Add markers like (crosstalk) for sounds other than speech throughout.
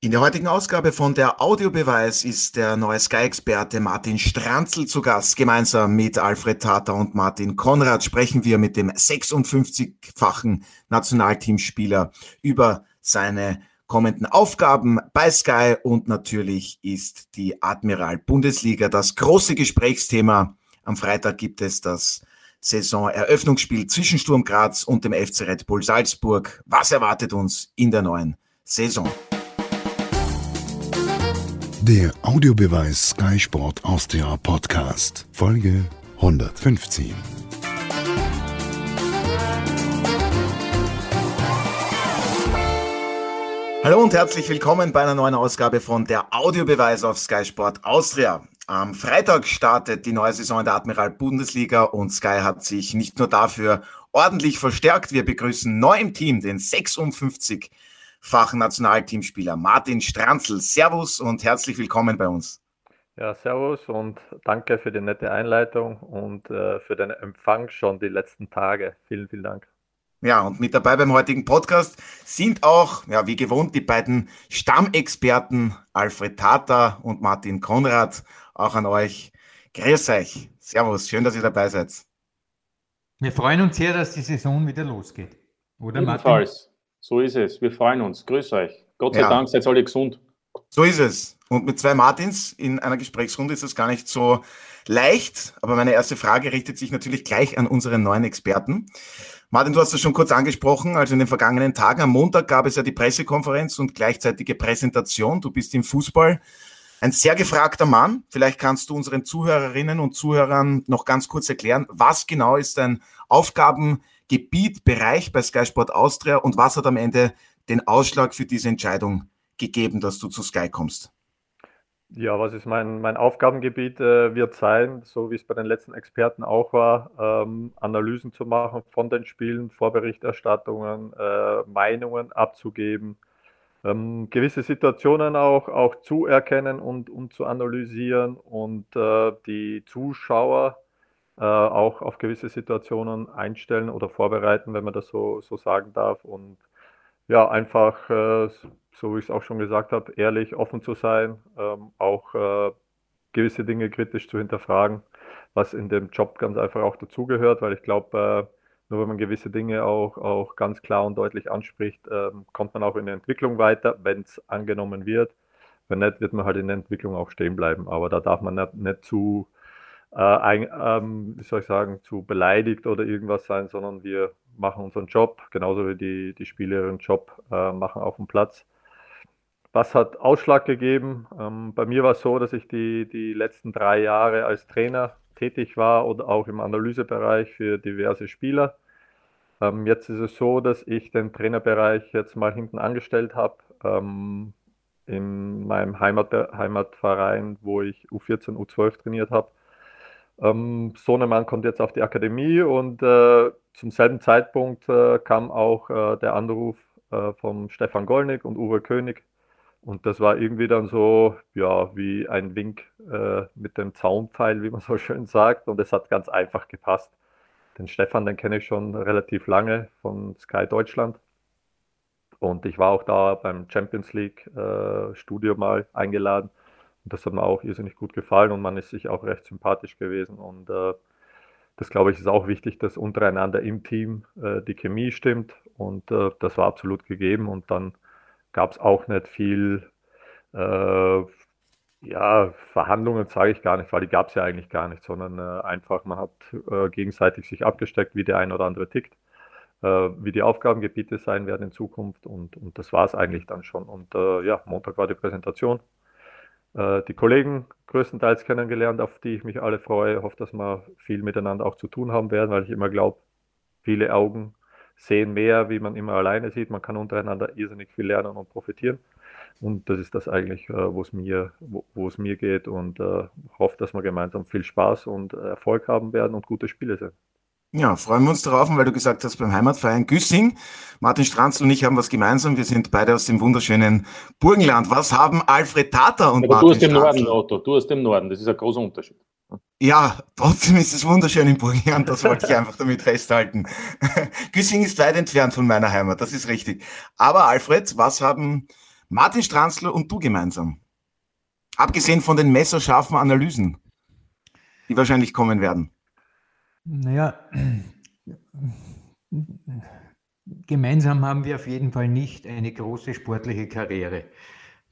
In der heutigen Ausgabe von der Audiobeweis ist der neue Sky-Experte Martin Stranzl zu Gast. Gemeinsam mit Alfred Tata und Martin Konrad sprechen wir mit dem 56-fachen Nationalteamspieler über seine kommenden Aufgaben bei Sky und natürlich ist die Admiral Bundesliga das große Gesprächsthema. Am Freitag gibt es das Saisoneröffnungsspiel zwischen Sturm Graz und dem FC Red Bull Salzburg. Was erwartet uns in der neuen Saison? Der Audiobeweis Sky Sport Austria Podcast, Folge 115. Hallo und herzlich willkommen bei einer neuen Ausgabe von der Audiobeweis auf Sky Sport Austria. Am Freitag startet die neue Saison in der Admiral Bundesliga und Sky hat sich nicht nur dafür ordentlich verstärkt. Wir begrüßen neu im Team den 56 Fachnationalteamspieler Martin Stranzl. Servus und herzlich willkommen bei uns. Ja, servus und danke für die nette Einleitung und äh, für den Empfang schon die letzten Tage. Vielen, vielen Dank. Ja, und mit dabei beim heutigen Podcast sind auch, ja, wie gewohnt, die beiden Stammexperten Alfred Tata und Martin Konrad. Auch an euch. Grüß euch. Servus, schön, dass ihr dabei seid. Wir freuen uns sehr, dass die Saison wieder losgeht. Oder Ebenfalls. Martin? So ist es. Wir freuen uns. Grüß euch. Gott sei ja. Dank seid alle gesund. So ist es. Und mit zwei Martins in einer Gesprächsrunde ist das gar nicht so leicht. Aber meine erste Frage richtet sich natürlich gleich an unseren neuen Experten. Martin, du hast es schon kurz angesprochen. Also in den vergangenen Tagen, am Montag gab es ja die Pressekonferenz und gleichzeitige Präsentation. Du bist im Fußball ein sehr gefragter Mann. Vielleicht kannst du unseren Zuhörerinnen und Zuhörern noch ganz kurz erklären, was genau ist dein Aufgaben Gebiet, Bereich bei Sky Sport Austria und was hat am Ende den Ausschlag für diese Entscheidung gegeben, dass du zu Sky kommst? Ja, was ist mein, mein Aufgabengebiet äh, wird sein, so wie es bei den letzten Experten auch war, ähm, Analysen zu machen von den Spielen, Vorberichterstattungen, äh, Meinungen abzugeben, ähm, gewisse Situationen auch, auch zu erkennen und, und zu analysieren und äh, die Zuschauer äh, auch auf gewisse Situationen einstellen oder vorbereiten, wenn man das so, so sagen darf. Und ja, einfach, äh, so wie ich es auch schon gesagt habe, ehrlich, offen zu sein, ähm, auch äh, gewisse Dinge kritisch zu hinterfragen, was in dem Job ganz einfach auch dazugehört, weil ich glaube, äh, nur wenn man gewisse Dinge auch, auch ganz klar und deutlich anspricht, ähm, kommt man auch in der Entwicklung weiter, wenn es angenommen wird. Wenn nicht, wird man halt in der Entwicklung auch stehen bleiben. Aber da darf man nicht, nicht zu äh, ein, ähm, wie soll ich sagen, zu beleidigt oder irgendwas sein, sondern wir machen unseren Job, genauso wie die, die Spieler ihren Job äh, machen auf dem Platz. Was hat Ausschlag gegeben? Ähm, bei mir war es so, dass ich die, die letzten drei Jahre als Trainer tätig war oder auch im Analysebereich für diverse Spieler. Ähm, jetzt ist es so, dass ich den Trainerbereich jetzt mal hinten angestellt habe. Ähm, in meinem Heimat, Heimatverein, wo ich U14, U12 trainiert habe. Ähm, Sohnemann kommt jetzt auf die Akademie und äh, zum selben Zeitpunkt äh, kam auch äh, der Anruf äh, vom Stefan Gollnick und Uwe König. Und das war irgendwie dann so, ja, wie ein Wink äh, mit dem Zaunpfeil, wie man so (laughs) schön sagt. Und es hat ganz einfach gepasst. Den Stefan, den kenne ich schon relativ lange von Sky Deutschland. Und ich war auch da beim Champions League äh, Studio mal eingeladen. Das hat mir auch irrsinnig gut gefallen und man ist sich auch recht sympathisch gewesen. Und äh, das glaube ich ist auch wichtig, dass untereinander im Team äh, die Chemie stimmt. Und äh, das war absolut gegeben. Und dann gab es auch nicht viel, äh, ja, Verhandlungen sage ich gar nicht, weil die gab es ja eigentlich gar nicht, sondern äh, einfach, man hat äh, gegenseitig sich abgesteckt, wie der ein oder andere tickt wie die Aufgabengebiete sein werden in Zukunft und, und das war es eigentlich dann schon. Und äh, ja, Montag war die Präsentation äh, die Kollegen größtenteils kennengelernt, auf die ich mich alle freue. Ich hoffe, dass wir viel miteinander auch zu tun haben werden, weil ich immer glaube, viele Augen sehen mehr, wie man immer alleine sieht. Man kann untereinander irrsinnig viel lernen und profitieren. Und das ist das eigentlich, äh, wo es mir, wo, es mir geht und äh, hoffe, dass wir gemeinsam viel Spaß und Erfolg haben werden und gute Spiele sind. Ja, freuen wir uns darauf, weil du gesagt hast, beim Heimatverein Güssing, Martin Stranzl und ich haben was gemeinsam. Wir sind beide aus dem wunderschönen Burgenland. Was haben Alfred Tata und Aber Martin du aus dem Norden, Otto, du aus dem Norden. Das ist ein großer Unterschied. Ja, trotzdem ist es wunderschön in Burgenland. Das wollte ich einfach damit festhalten. (laughs) Güssing ist weit entfernt von meiner Heimat. Das ist richtig. Aber Alfred, was haben Martin Stranzler und du gemeinsam. Abgesehen von den messerscharfen Analysen, die wahrscheinlich kommen werden. Naja, gemeinsam haben wir auf jeden Fall nicht eine große sportliche Karriere.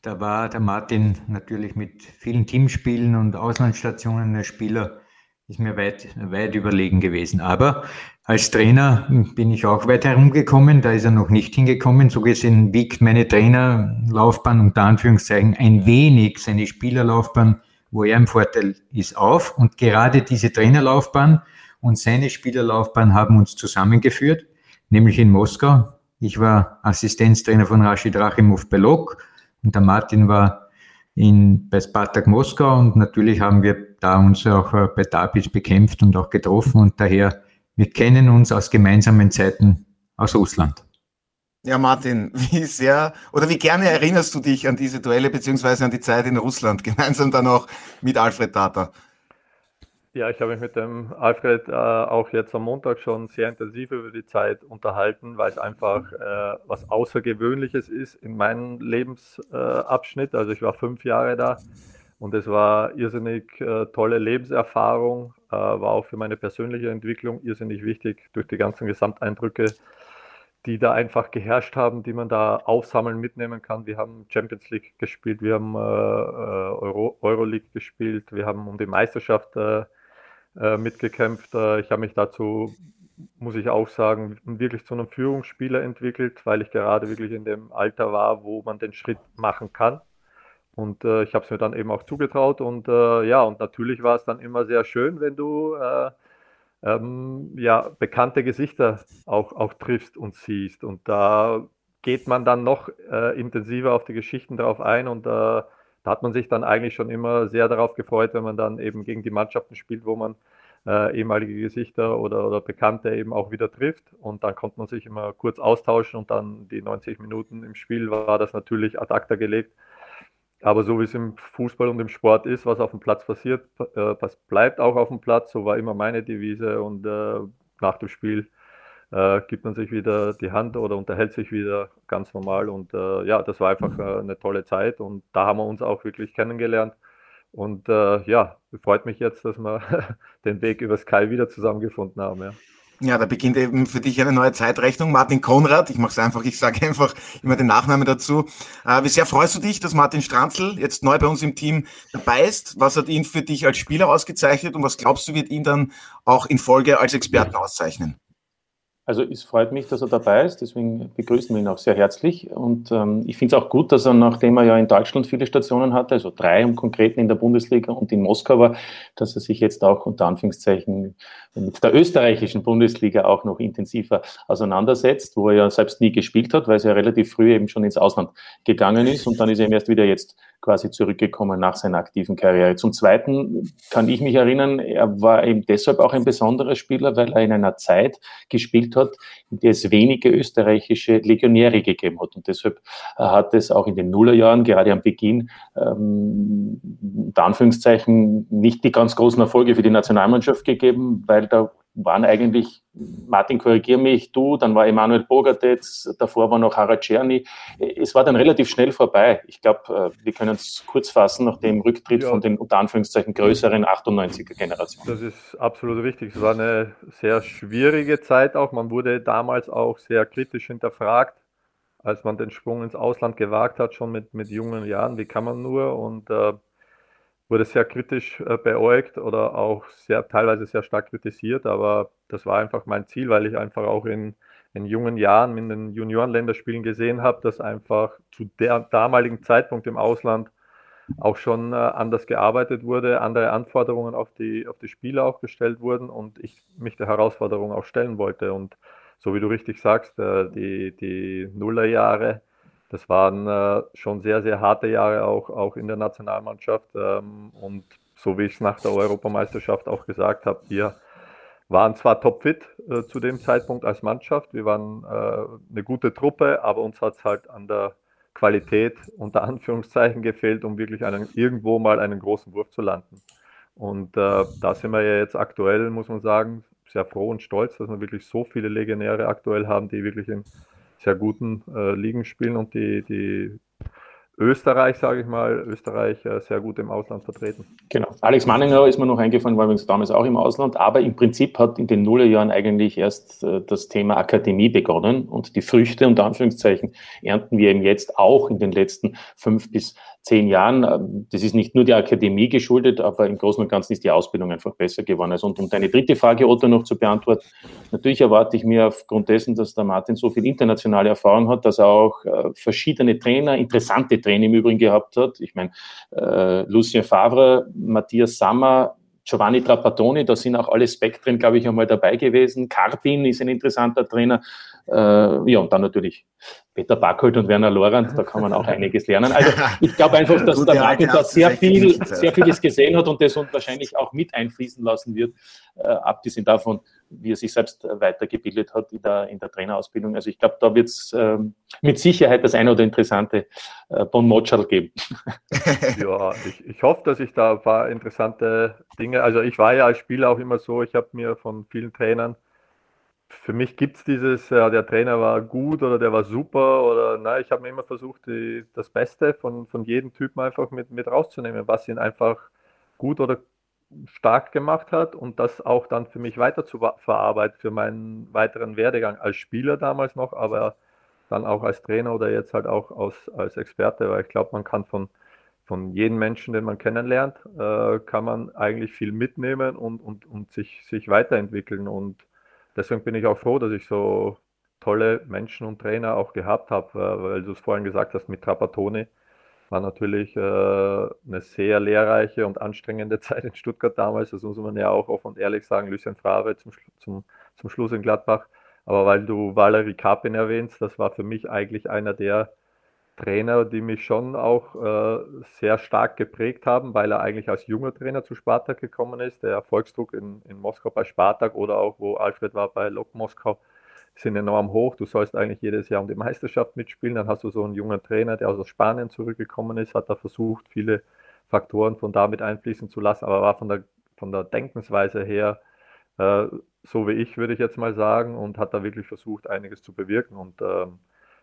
Da war der Martin natürlich mit vielen Teamspielen und Auslandsstationen der Spieler, ist mir weit, weit überlegen gewesen. Aber als Trainer bin ich auch weit herumgekommen, da ist er noch nicht hingekommen. So gesehen wiegt meine Trainerlaufbahn unter Anführungszeichen ein wenig seine Spielerlaufbahn, wo er im Vorteil ist, auf. Und gerade diese Trainerlaufbahn und seine Spielerlaufbahn haben uns zusammengeführt, nämlich in Moskau. Ich war Assistenztrainer von Rashid Rachimov Belok und der Martin war in, bei Spartak Moskau und natürlich haben wir da uns auch äh, bei Dabis bekämpft und auch getroffen und daher, wir kennen uns aus gemeinsamen Zeiten aus Russland. Ja, Martin, (laughs) wie sehr oder wie gerne erinnerst du dich an diese Duelle beziehungsweise an die Zeit in Russland, (laughs) gemeinsam dann auch mit Alfred Tata? Ja, ich habe mich mit dem Alfred äh, auch jetzt am Montag schon sehr intensiv über die Zeit unterhalten, weil es einfach äh, was Außergewöhnliches ist in meinem Lebensabschnitt. also ich war fünf Jahre da und es war irrsinnig äh, tolle Lebenserfahrung, äh, war auch für meine persönliche Entwicklung irrsinnig wichtig durch die ganzen Gesamteindrücke, die da einfach geherrscht haben, die man da aufsammeln, mitnehmen kann. Wir haben Champions League gespielt, wir haben äh, äh, Euro, Euroleague gespielt, wir haben um die Meisterschaft äh, mitgekämpft. Äh, ich habe mich dazu, muss ich auch sagen, wirklich zu einem Führungsspieler entwickelt, weil ich gerade wirklich in dem Alter war, wo man den Schritt machen kann. Und äh, ich habe es mir dann eben auch zugetraut. Und äh, ja, und natürlich war es dann immer sehr schön, wenn du äh, ähm, ja, bekannte Gesichter auch, auch triffst und siehst. Und da geht man dann noch äh, intensiver auf die Geschichten drauf ein und äh, da hat man sich dann eigentlich schon immer sehr darauf gefreut, wenn man dann eben gegen die Mannschaften spielt, wo man äh, ehemalige Gesichter oder, oder Bekannte eben auch wieder trifft. Und dann konnte man sich immer kurz austauschen und dann die 90 Minuten im Spiel war das natürlich ad acta gelegt. Aber so wie es im Fußball und im Sport ist, was auf dem Platz passiert, äh, bleibt auch auf dem Platz. So war immer meine Devise. Und äh, nach dem Spiel äh, gibt man sich wieder die Hand oder unterhält sich wieder ganz normal. Und äh, ja, das war einfach äh, eine tolle Zeit und da haben wir uns auch wirklich kennengelernt. Und äh, ja, freut mich jetzt, dass wir (laughs) den Weg über Sky wieder zusammengefunden haben. Ja. Ja, da beginnt eben für dich eine neue Zeitrechnung. Martin Konrad, ich mache es einfach, ich sage einfach immer den Nachnamen dazu. Äh, wie sehr freust du dich, dass Martin Stranzl jetzt neu bei uns im Team dabei ist? Was hat ihn für dich als Spieler ausgezeichnet und was glaubst du, wird ihn dann auch in Folge als Experten auszeichnen? Also es freut mich, dass er dabei ist, deswegen begrüßen wir ihn auch sehr herzlich. Und ähm, ich finde es auch gut, dass er, nachdem er ja in Deutschland viele Stationen hatte, also drei im Konkreten in der Bundesliga und in Moskau war, dass er sich jetzt auch unter Anführungszeichen mit der österreichischen Bundesliga auch noch intensiver auseinandersetzt, wo er ja selbst nie gespielt hat, weil er ja relativ früh eben schon ins Ausland gegangen ist und dann ist er ihm erst wieder jetzt quasi zurückgekommen nach seiner aktiven Karriere. Zum Zweiten kann ich mich erinnern, er war eben deshalb auch ein besonderer Spieler, weil er in einer Zeit gespielt hat, in der es wenige österreichische Legionäre gegeben hat. Und deshalb äh, hat es auch in den Nullerjahren, gerade am Beginn, ähm, unter Anführungszeichen nicht die ganz großen Erfolge für die Nationalmannschaft gegeben, weil da waren eigentlich, Martin, korrigier mich, du, dann war Emanuel Bogatets, davor war noch Harald Czerny. Es war dann relativ schnell vorbei. Ich glaube, äh, wir können es kurz fassen nach dem Rücktritt ja. von den unter Anführungszeichen größeren 98er-Generationen. Das ist absolut richtig. Es war eine sehr schwierige Zeit auch. Man wurde damals auch sehr kritisch hinterfragt, als man den Sprung ins Ausland gewagt hat, schon mit, mit jungen Jahren. Wie kann man nur? Und äh, wurde sehr kritisch äh, beäugt oder auch sehr teilweise sehr stark kritisiert, aber das war einfach mein Ziel, weil ich einfach auch in, in jungen Jahren in den Juniorenländerspielen gesehen habe, dass einfach zu der damaligen Zeitpunkt im Ausland auch schon äh, anders gearbeitet wurde, andere Anforderungen auf die, auf die Spieler auch gestellt wurden und ich mich der Herausforderung auch stellen wollte. Und so wie du richtig sagst, äh, die, die Nullerjahre, das waren äh, schon sehr, sehr harte Jahre auch, auch in der Nationalmannschaft. Ähm, und so wie ich es nach der Europameisterschaft auch gesagt habe, wir waren zwar topfit äh, zu dem Zeitpunkt als Mannschaft, wir waren äh, eine gute Truppe, aber uns hat es halt an der Qualität unter Anführungszeichen gefehlt, um wirklich einen, irgendwo mal einen großen Wurf zu landen. Und äh, da sind wir ja jetzt aktuell, muss man sagen, sehr froh und stolz, dass wir wirklich so viele Legionäre aktuell haben, die wirklich in sehr guten äh, Ligen spielen und die, die Österreich, sage ich mal, Österreich äh, sehr gut im Ausland vertreten. Genau. Alex Manninger ist mir noch eingefallen, war übrigens damals auch im Ausland, aber im Prinzip hat in den Nullerjahren eigentlich erst äh, das Thema Akademie begonnen und die Früchte unter Anführungszeichen ernten wir eben jetzt auch in den letzten fünf bis zehn Jahren. Ähm, das ist nicht nur der Akademie geschuldet, aber im Großen und Ganzen ist die Ausbildung einfach besser geworden. Also, und um deine dritte Frage, Otto, noch zu beantworten, natürlich erwarte ich mir aufgrund dessen, dass der Martin so viel internationale Erfahrung hat, dass er auch äh, verschiedene Trainer, interessante Trainer im Übrigen gehabt hat. Ich meine, äh, Lucien Favre, Matthias Sammer, Giovanni Trapattoni, da sind auch alle Spektren, glaube ich, einmal dabei gewesen. Karpin ist ein interessanter Trainer. Äh, ja, und dann natürlich Peter Backholt und Werner Lorand, da kann man auch (laughs) einiges lernen. Also ich glaube einfach, dass der Martin da sehr viel, sehr vieles gesehen hat und das und wahrscheinlich auch mit einfließen lassen wird, äh, abgesehen davon, wie er sich selbst weitergebildet hat in der, in der Trainerausbildung. Also ich glaube, da wird es ähm, mit Sicherheit das eine oder interessante äh, Bon Motschal geben. (laughs) ja, ich, ich hoffe, dass ich da ein paar interessante Dinge, also ich war ja als Spieler auch immer so, ich habe mir von vielen Trainern für mich gibt es dieses, ja, der Trainer war gut oder der war super oder nein, ich habe mir immer versucht, die, das Beste von, von jedem Typen einfach mit, mit rauszunehmen, was ihn einfach gut oder stark gemacht hat und das auch dann für mich weiter zu verarbeiten für meinen weiteren Werdegang als Spieler damals noch, aber dann auch als Trainer oder jetzt halt auch als, als Experte, weil ich glaube, man kann von, von jedem Menschen, den man kennenlernt, äh, kann man eigentlich viel mitnehmen und, und, und sich, sich weiterentwickeln und deswegen bin ich auch froh, dass ich so tolle Menschen und Trainer auch gehabt habe, äh, weil du es vorhin gesagt hast mit Trapattoni. War natürlich äh, eine sehr lehrreiche und anstrengende (laughs) Zeit in Stuttgart damals. Das muss man ja auch offen und ehrlich sagen. Lucien Favre zum, zum, zum Schluss in Gladbach. Aber weil du Valerie Kapin erwähnst, das war für mich eigentlich einer der Trainer, die mich schon auch äh, sehr stark geprägt haben, weil er eigentlich als junger Trainer zu Spartak gekommen ist. Der Erfolgsdruck in, in Moskau bei Spartak oder auch wo Alfred war bei Lok Moskau sind enorm hoch. Du sollst eigentlich jedes Jahr um die Meisterschaft mitspielen. Dann hast du so einen jungen Trainer, der aus Spanien zurückgekommen ist, hat da versucht, viele Faktoren von da mit einfließen zu lassen, aber war von der, von der Denkensweise her äh, so wie ich, würde ich jetzt mal sagen, und hat da wirklich versucht, einiges zu bewirken. Und ähm,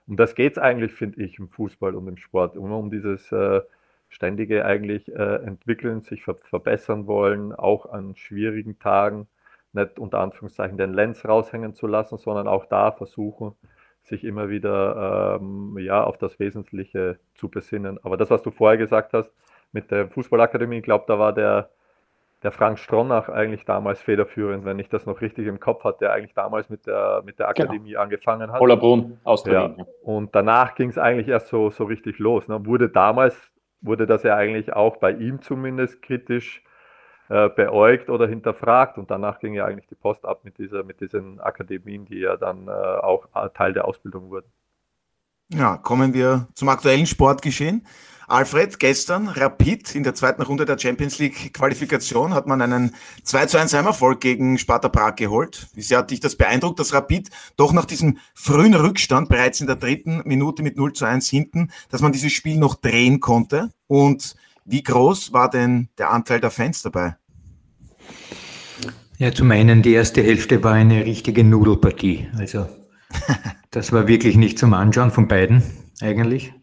um das geht es eigentlich, finde ich, im Fußball und im Sport. Immer um dieses äh, ständige eigentlich äh, entwickeln, sich ver verbessern wollen, auch an schwierigen Tagen nicht unter Anführungszeichen den Lenz raushängen zu lassen, sondern auch da versuchen, sich immer wieder ähm, ja, auf das Wesentliche zu besinnen. Aber das, was du vorher gesagt hast mit der Fußballakademie, ich glaube, da war der der Frank Stronach eigentlich damals federführend, wenn ich das noch richtig im Kopf hatte, der eigentlich damals mit der, mit der genau. Akademie genau. angefangen hat. Hollerbrunn aus der ja. Und danach ging es eigentlich erst so, so richtig los. Ne? Wurde damals, wurde das ja eigentlich auch bei ihm zumindest kritisch äh, beäugt oder hinterfragt und danach ging ja eigentlich die Post ab mit, dieser, mit diesen Akademien, die ja dann äh, auch Teil der Ausbildung wurden. Ja, kommen wir zum aktuellen Sportgeschehen. Alfred, gestern Rapid in der zweiten Runde der Champions League Qualifikation hat man einen 2 zu 1 Heimerfolg gegen Sparta Prag geholt. Wie sehr hat dich das beeindruckt, dass Rapid doch nach diesem frühen Rückstand bereits in der dritten Minute mit 0 zu 1 hinten, dass man dieses Spiel noch drehen konnte? Und wie groß war denn der Anteil der Fans dabei? Ja, zum einen die erste Hälfte war eine richtige Nudelpartie. Also das war wirklich nicht zum Anschauen von beiden eigentlich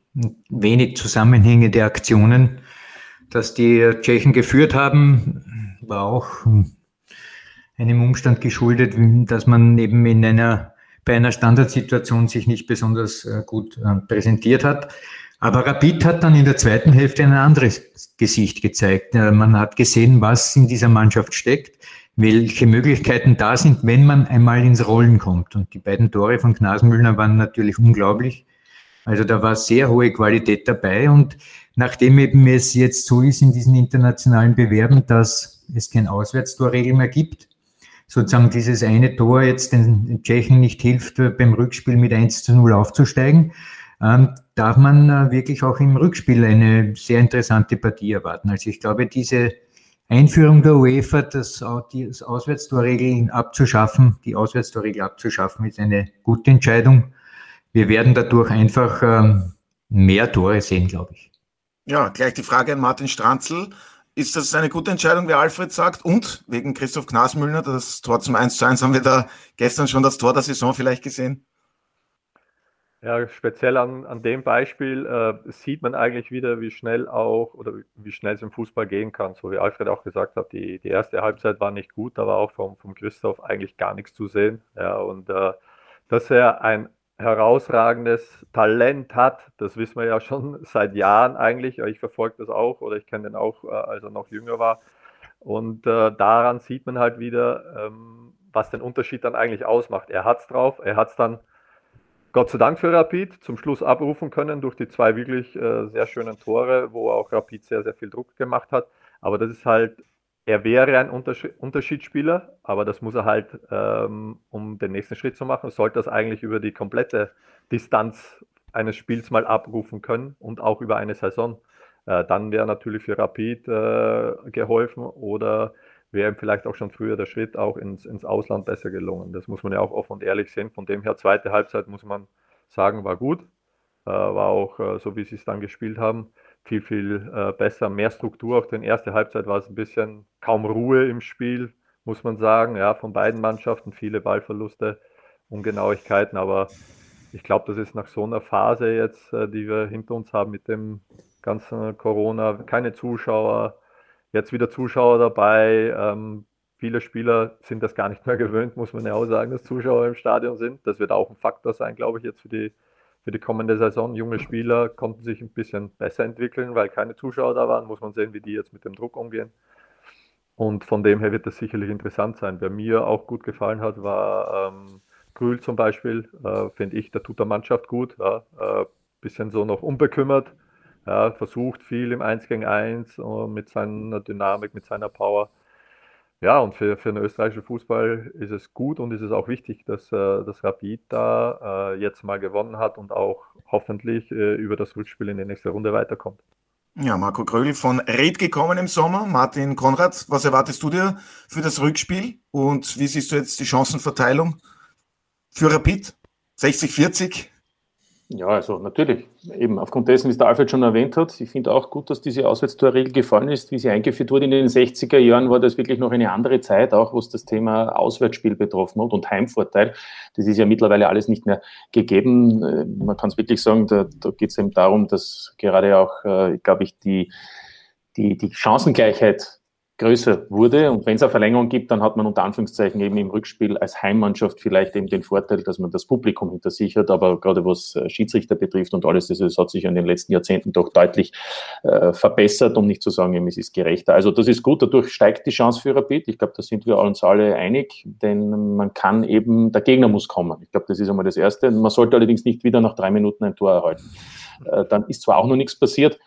wenig zusammenhängende Aktionen. Dass die Tschechen geführt haben, war auch einem Umstand geschuldet, dass man eben in einer, bei einer Standardsituation sich nicht besonders äh, gut äh, präsentiert hat. Aber Rapid hat dann in der zweiten Hälfte ein anderes Gesicht gezeigt. Äh, man hat gesehen, was in dieser Mannschaft steckt, welche Möglichkeiten da sind, wenn man einmal ins Rollen kommt. Und die beiden Tore von Knasmüllner waren natürlich unglaublich. Also da war sehr hohe Qualität dabei und nachdem eben es jetzt so ist in diesen internationalen Bewerben, dass es kein Auswärtstorregel mehr gibt, sozusagen dieses eine Tor jetzt den Tschechen nicht hilft, beim Rückspiel mit 1 zu 0 aufzusteigen, ähm, darf man äh, wirklich auch im Rückspiel eine sehr interessante Partie erwarten. Also ich glaube, diese Einführung der UEFA, das, das Auswärtstorregel abzuschaffen, die Auswärtstorregel abzuschaffen, ist eine gute Entscheidung wir werden dadurch einfach ähm, mehr Tore sehen, glaube ich. Ja, gleich die Frage an Martin Stranzl. Ist das eine gute Entscheidung, wie Alfred sagt? Und wegen Christoph Knasmüllner, das Tor zum 1 zu 1, haben wir da gestern schon das Tor der Saison vielleicht gesehen? Ja, speziell an, an dem Beispiel äh, sieht man eigentlich wieder, wie schnell auch oder wie schnell es im Fußball gehen kann. So wie Alfred auch gesagt hat, die, die erste Halbzeit war nicht gut, da war auch vom, vom Christoph eigentlich gar nichts zu sehen. Ja, und äh, dass er ein herausragendes Talent hat, das wissen wir ja schon (laughs) seit Jahren eigentlich. Ich verfolge das auch oder ich kenne den auch, äh, als er noch jünger war. Und äh, daran sieht man halt wieder, ähm, was den Unterschied dann eigentlich ausmacht. Er hat es drauf, er hat es dann Gott sei Dank für Rapid zum Schluss abrufen können durch die zwei wirklich äh, sehr schönen Tore, wo auch Rapid sehr, sehr viel Druck gemacht hat. Aber das ist halt, er wäre ein Unterschied, Unterschiedsspieler, aber das muss er halt, ähm, um den nächsten Schritt zu machen, sollte das eigentlich über die komplette Distanz eines Spiels mal abrufen können und auch über eine Saison. Äh, dann wäre natürlich für Rapid äh, geholfen oder wäre vielleicht auch schon früher der Schritt auch ins, ins Ausland besser gelungen. Das muss man ja auch offen und ehrlich sehen. Von dem her, zweite Halbzeit muss man sagen, war gut. Äh, war auch, äh, so wie sie es dann gespielt haben, viel, viel äh, besser, mehr Struktur. Auch in erste Halbzeit war es ein bisschen kaum Ruhe im Spiel, muss man sagen. Ja, von beiden Mannschaften viele Ballverluste, Ungenauigkeiten, aber ich glaube, das ist nach so einer Phase jetzt, äh, die wir hinter uns haben mit dem ganzen Corona, keine Zuschauer, Jetzt wieder Zuschauer dabei. Ähm, viele Spieler sind das gar nicht mehr (laughs) gewöhnt, muss man ja auch sagen, dass Zuschauer im Stadion sind. Das wird auch ein Faktor sein, glaube ich, jetzt für die, für die kommende Saison. Junge Spieler konnten sich ein bisschen besser entwickeln, weil keine Zuschauer da waren. Muss man sehen, wie die jetzt mit dem Druck umgehen. Und von dem her wird das sicherlich interessant sein. Wer mir auch gut gefallen hat, war ähm, Grül zum Beispiel. Äh, Finde ich, der tut der Mannschaft gut. Ja, äh, bisschen so noch unbekümmert ja, versucht viel im 1 gegen 1 äh, mit seiner Dynamik, mit seiner Power. Ja, und für, für den österreichischen Fußball ist es gut und ist es auch wichtig, dass äh, das Rapid da äh, jetzt mal gewonnen hat und auch hoffentlich über das Rückspiel in die nächste Runde weiterkommt. Ja, Marco Krögel von Red gekommen im Sommer. Martin Konrad, was erwartest du dir für das Rückspiel und wie siehst du jetzt die Chancenverteilung für Rapid? 60, 40? Ja, also natürlich. Eben aufgrund dessen, wie es der Alfred schon erwähnt hat, ich finde auch gut, dass diese Auswärtstorregel gefallen ist. Wie sie eingeführt wurde in den 60er Jahren, war das wirklich noch eine andere Zeit, auch was das Thema Auswärtsspiel betroffen hat und Heimvorteil. Das ist ja mittlerweile alles nicht mehr gegeben. Äh, man kann es wirklich sagen, da, da geht es eben darum, dass gerade auch, äh, glaube ich, die, die, die Chancengleichheit größer wurde. Und wenn es eine Verlängerung gibt, dann hat man unter Anführungszeichen eben im Rückspiel als Heimmannschaft vielleicht eben den Vorteil, dass man das Publikum hinter sich hat. Aber gerade was äh, Schiedsrichter betrifft und alles, das, hat sich in den letzten Jahrzehnten doch deutlich äh, verbessert, um nicht zu sagen, eben, es ist gerechter. Also das ist gut, dadurch steigt die Chance für Rapid. Ich glaube, da sind wir uns alle einig, denn man kann eben, der Gegner muss kommen. Ich glaube, das ist einmal das Erste. Man sollte allerdings nicht wieder nach drei Minuten ein Tor erhalten. Äh, dann ist zwar auch noch nichts passiert,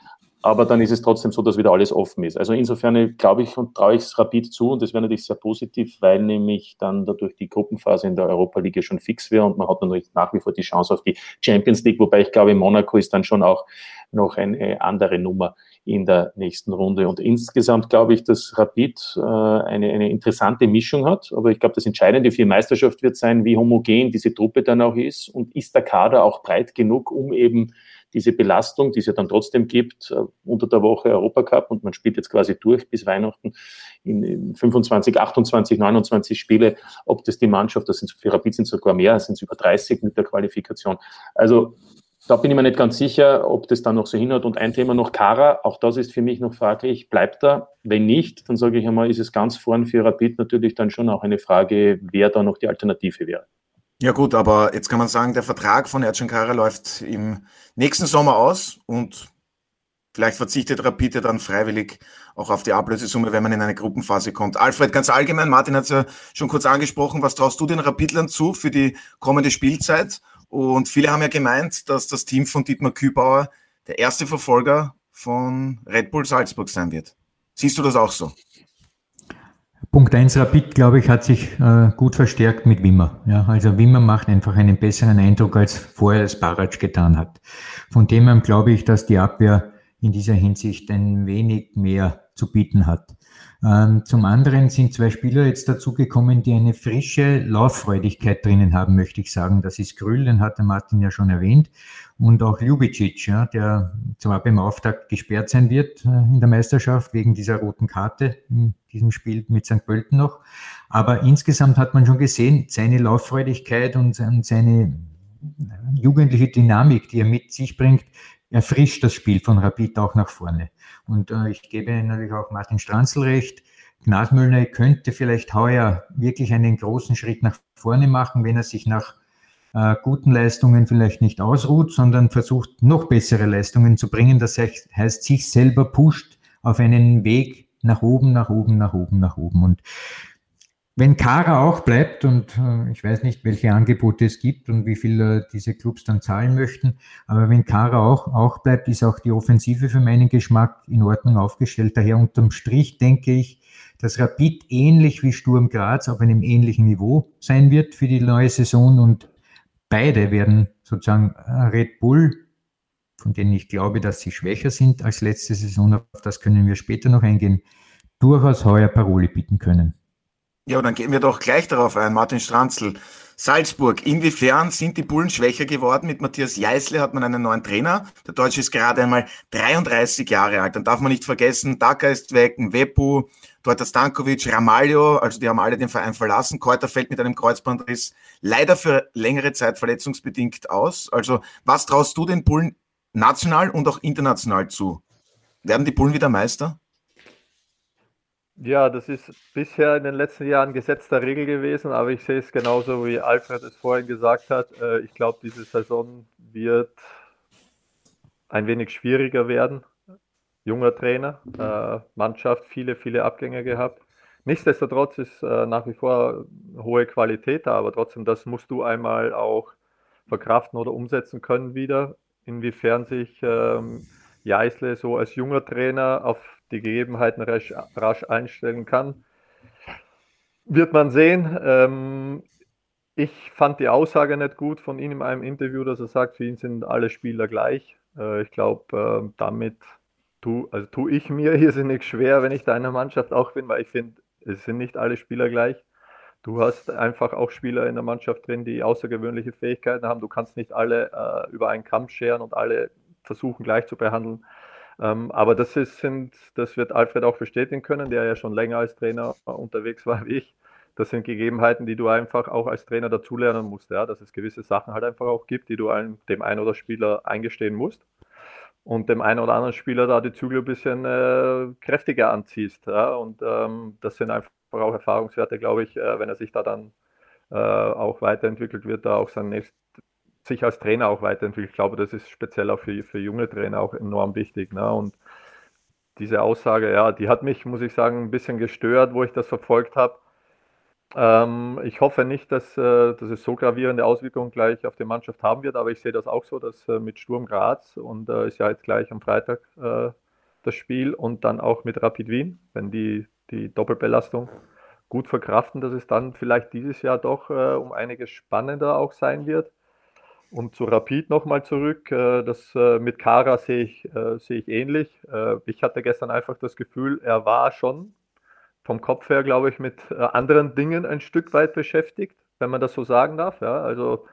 aber dann ist es trotzdem so, dass wieder alles offen ist. Also insofern glaube ich und traue ich es Rapid zu und das wäre natürlich sehr positiv, weil nämlich dann dadurch die Gruppenphase in der Europa League schon fix wäre und man hat natürlich nach wie vor die Chance auf die Champions League, wobei ich glaube, Monaco ist dann schon auch noch eine andere Nummer in der nächsten Runde. Und insgesamt glaube ich, dass Rapid äh, eine, eine interessante Mischung hat. Aber ich glaube, das Entscheidende für die Meisterschaft wird sein, wie homogen diese Truppe dann auch ist und ist der Kader auch breit genug, um eben diese Belastung, die es ja dann trotzdem gibt, äh, unter der Woche Europacup und man spielt jetzt quasi durch bis Weihnachten in, in 25, 28, 29 Spiele, ob das die Mannschaft, das sind für Rapid sind sogar mehr, sind es über 30 mit der Qualifikation. Also da bin ich mir nicht ganz sicher, ob das dann noch so hinhaut. Und ein Thema noch, Kara, auch das ist für mich noch fraglich. Bleibt er? Wenn nicht, dann sage ich einmal, ist es ganz vorn für Rapid natürlich dann schon auch eine Frage, wer da noch die Alternative wäre. Ja gut, aber jetzt kann man sagen, der Vertrag von Ercan Kara läuft im nächsten Sommer aus und vielleicht verzichtet Rapid ja dann freiwillig auch auf die Ablösesumme, wenn man in eine Gruppenphase kommt. Alfred, ganz allgemein, Martin hat es ja schon kurz angesprochen, was traust du den Rapidlern zu für die kommende Spielzeit? Und viele haben ja gemeint, dass das Team von Dietmar Kübauer der erste Verfolger von Red Bull Salzburg sein wird. Siehst du das auch so? Punkt 1 Rapid, glaube ich, hat sich äh, gut verstärkt mit Wimmer. Ja, also Wimmer macht einfach einen besseren Eindruck, als vorher es Barac getan hat. Von dem her glaube ich, dass die Abwehr in dieser Hinsicht ein wenig mehr zu bieten hat. Ähm, zum anderen sind zwei Spieler jetzt dazugekommen, die eine frische Lauffreudigkeit drinnen haben, möchte ich sagen. Das ist Grüll, den hat der Martin ja schon erwähnt, und auch Ljubicic, ja, der zwar beim Auftakt gesperrt sein wird äh, in der Meisterschaft wegen dieser roten Karte in diesem Spiel mit St. Pölten noch. Aber insgesamt hat man schon gesehen, seine Lauffreudigkeit und seine jugendliche Dynamik, die er mit sich bringt, erfrischt das Spiel von Rapid auch nach vorne. Und äh, ich gebe natürlich auch Martin Stranzl recht. Gnasmüllner könnte vielleicht heuer wirklich einen großen Schritt nach vorne machen, wenn er sich nach äh, guten Leistungen vielleicht nicht ausruht, sondern versucht, noch bessere Leistungen zu bringen. Das heißt, sich selber pusht auf einen Weg nach oben, nach oben, nach oben, nach oben. Und wenn Kara auch bleibt, und äh, ich weiß nicht, welche Angebote es gibt und wie viel äh, diese Clubs dann zahlen möchten, aber wenn Kara auch, auch bleibt, ist auch die Offensive für meinen Geschmack in Ordnung aufgestellt. Daher unterm Strich denke ich, dass Rapid ähnlich wie Sturm Graz auf einem ähnlichen Niveau sein wird für die neue Saison und beide werden sozusagen äh, Red Bull, von denen ich glaube, dass sie schwächer sind als letzte Saison, auf das können wir später noch eingehen, durchaus heuer Paroli bieten können. Ja, dann gehen wir doch gleich darauf ein, Martin Stranzl. Salzburg, inwiefern sind die Bullen schwächer geworden? Mit Matthias Jeißle hat man einen neuen Trainer. Der Deutsche ist gerade einmal 33 Jahre alt. Dann darf man nicht vergessen, Daka ist weg, Wepu, dort Stankovic, Ramalho, also die haben alle den Verein verlassen. Keuter fällt mit einem Kreuzbandriss leider für längere Zeit verletzungsbedingt aus. Also was traust du den Bullen national und auch international zu? Werden die Bullen wieder Meister? Ja, das ist bisher in den letzten Jahren gesetzter Regel gewesen, aber ich sehe es genauso, wie Alfred es vorhin gesagt hat. Äh, ich glaube, diese Saison wird ein wenig schwieriger werden. Junger Trainer, äh, Mannschaft, viele, viele Abgänge gehabt. Nichtsdestotrotz ist äh, nach wie vor hohe Qualität da, aber trotzdem, das musst du einmal auch verkraften oder umsetzen können wieder. Inwiefern sich ähm, Jeißle so als junger Trainer auf die Gegebenheiten rasch, rasch einstellen kann. Wird man sehen. Ähm, ich fand die Aussage nicht gut von ihm in einem Interview, dass er sagt, für ihn sind alle Spieler gleich. Äh, ich glaube, äh, damit tu, also tue ich mir irrsinnig schwer, wenn ich deiner Mannschaft auch bin, weil ich finde, es sind nicht alle Spieler gleich. Du hast einfach auch Spieler in der Mannschaft drin, die außergewöhnliche Fähigkeiten haben. Du kannst nicht alle äh, über einen Kamm scheren und alle versuchen gleich zu behandeln. Ähm, aber das, ist, sind, das wird Alfred auch bestätigen können, der ja schon länger als Trainer unterwegs war wie ich. Das sind Gegebenheiten, die du einfach auch als Trainer dazulernen musst, ja, dass es gewisse Sachen halt einfach auch gibt, die du einem, dem einen oder Spieler eingestehen musst und dem einen oder anderen Spieler da die Zügel ein bisschen äh, kräftiger anziehst. Ja, und ähm, das sind einfach auch Erfahrungswerte, glaube ich, äh, wenn er sich da dann äh, auch weiterentwickelt wird, da auch sein nächstes sich als Trainer auch weiterentwickelt. Ich glaube, das ist speziell auch für, für junge Trainer auch enorm wichtig. Ne? Und diese Aussage, ja, die hat mich, muss ich sagen, ein bisschen gestört, wo ich das verfolgt habe. Ähm, ich hoffe nicht, dass, äh, dass es so gravierende Auswirkungen gleich auf die Mannschaft haben wird, aber ich sehe das auch so, dass äh, mit Sturm Graz und äh, ist ja jetzt gleich am Freitag äh, das Spiel und dann auch mit Rapid Wien, wenn die die Doppelbelastung gut verkraften, dass es dann vielleicht dieses Jahr doch äh, um einiges spannender auch sein wird. Und zu Rapid nochmal zurück. Äh, das mit Kara sehe ich, sehe ich ähnlich. Ich hatte gestern einfach das Gefühl, er war schon vom Kopf her, glaube ich, mit anderen Dingen ein Stück weit beschäftigt, wenn man das so sagen darf. Ja, also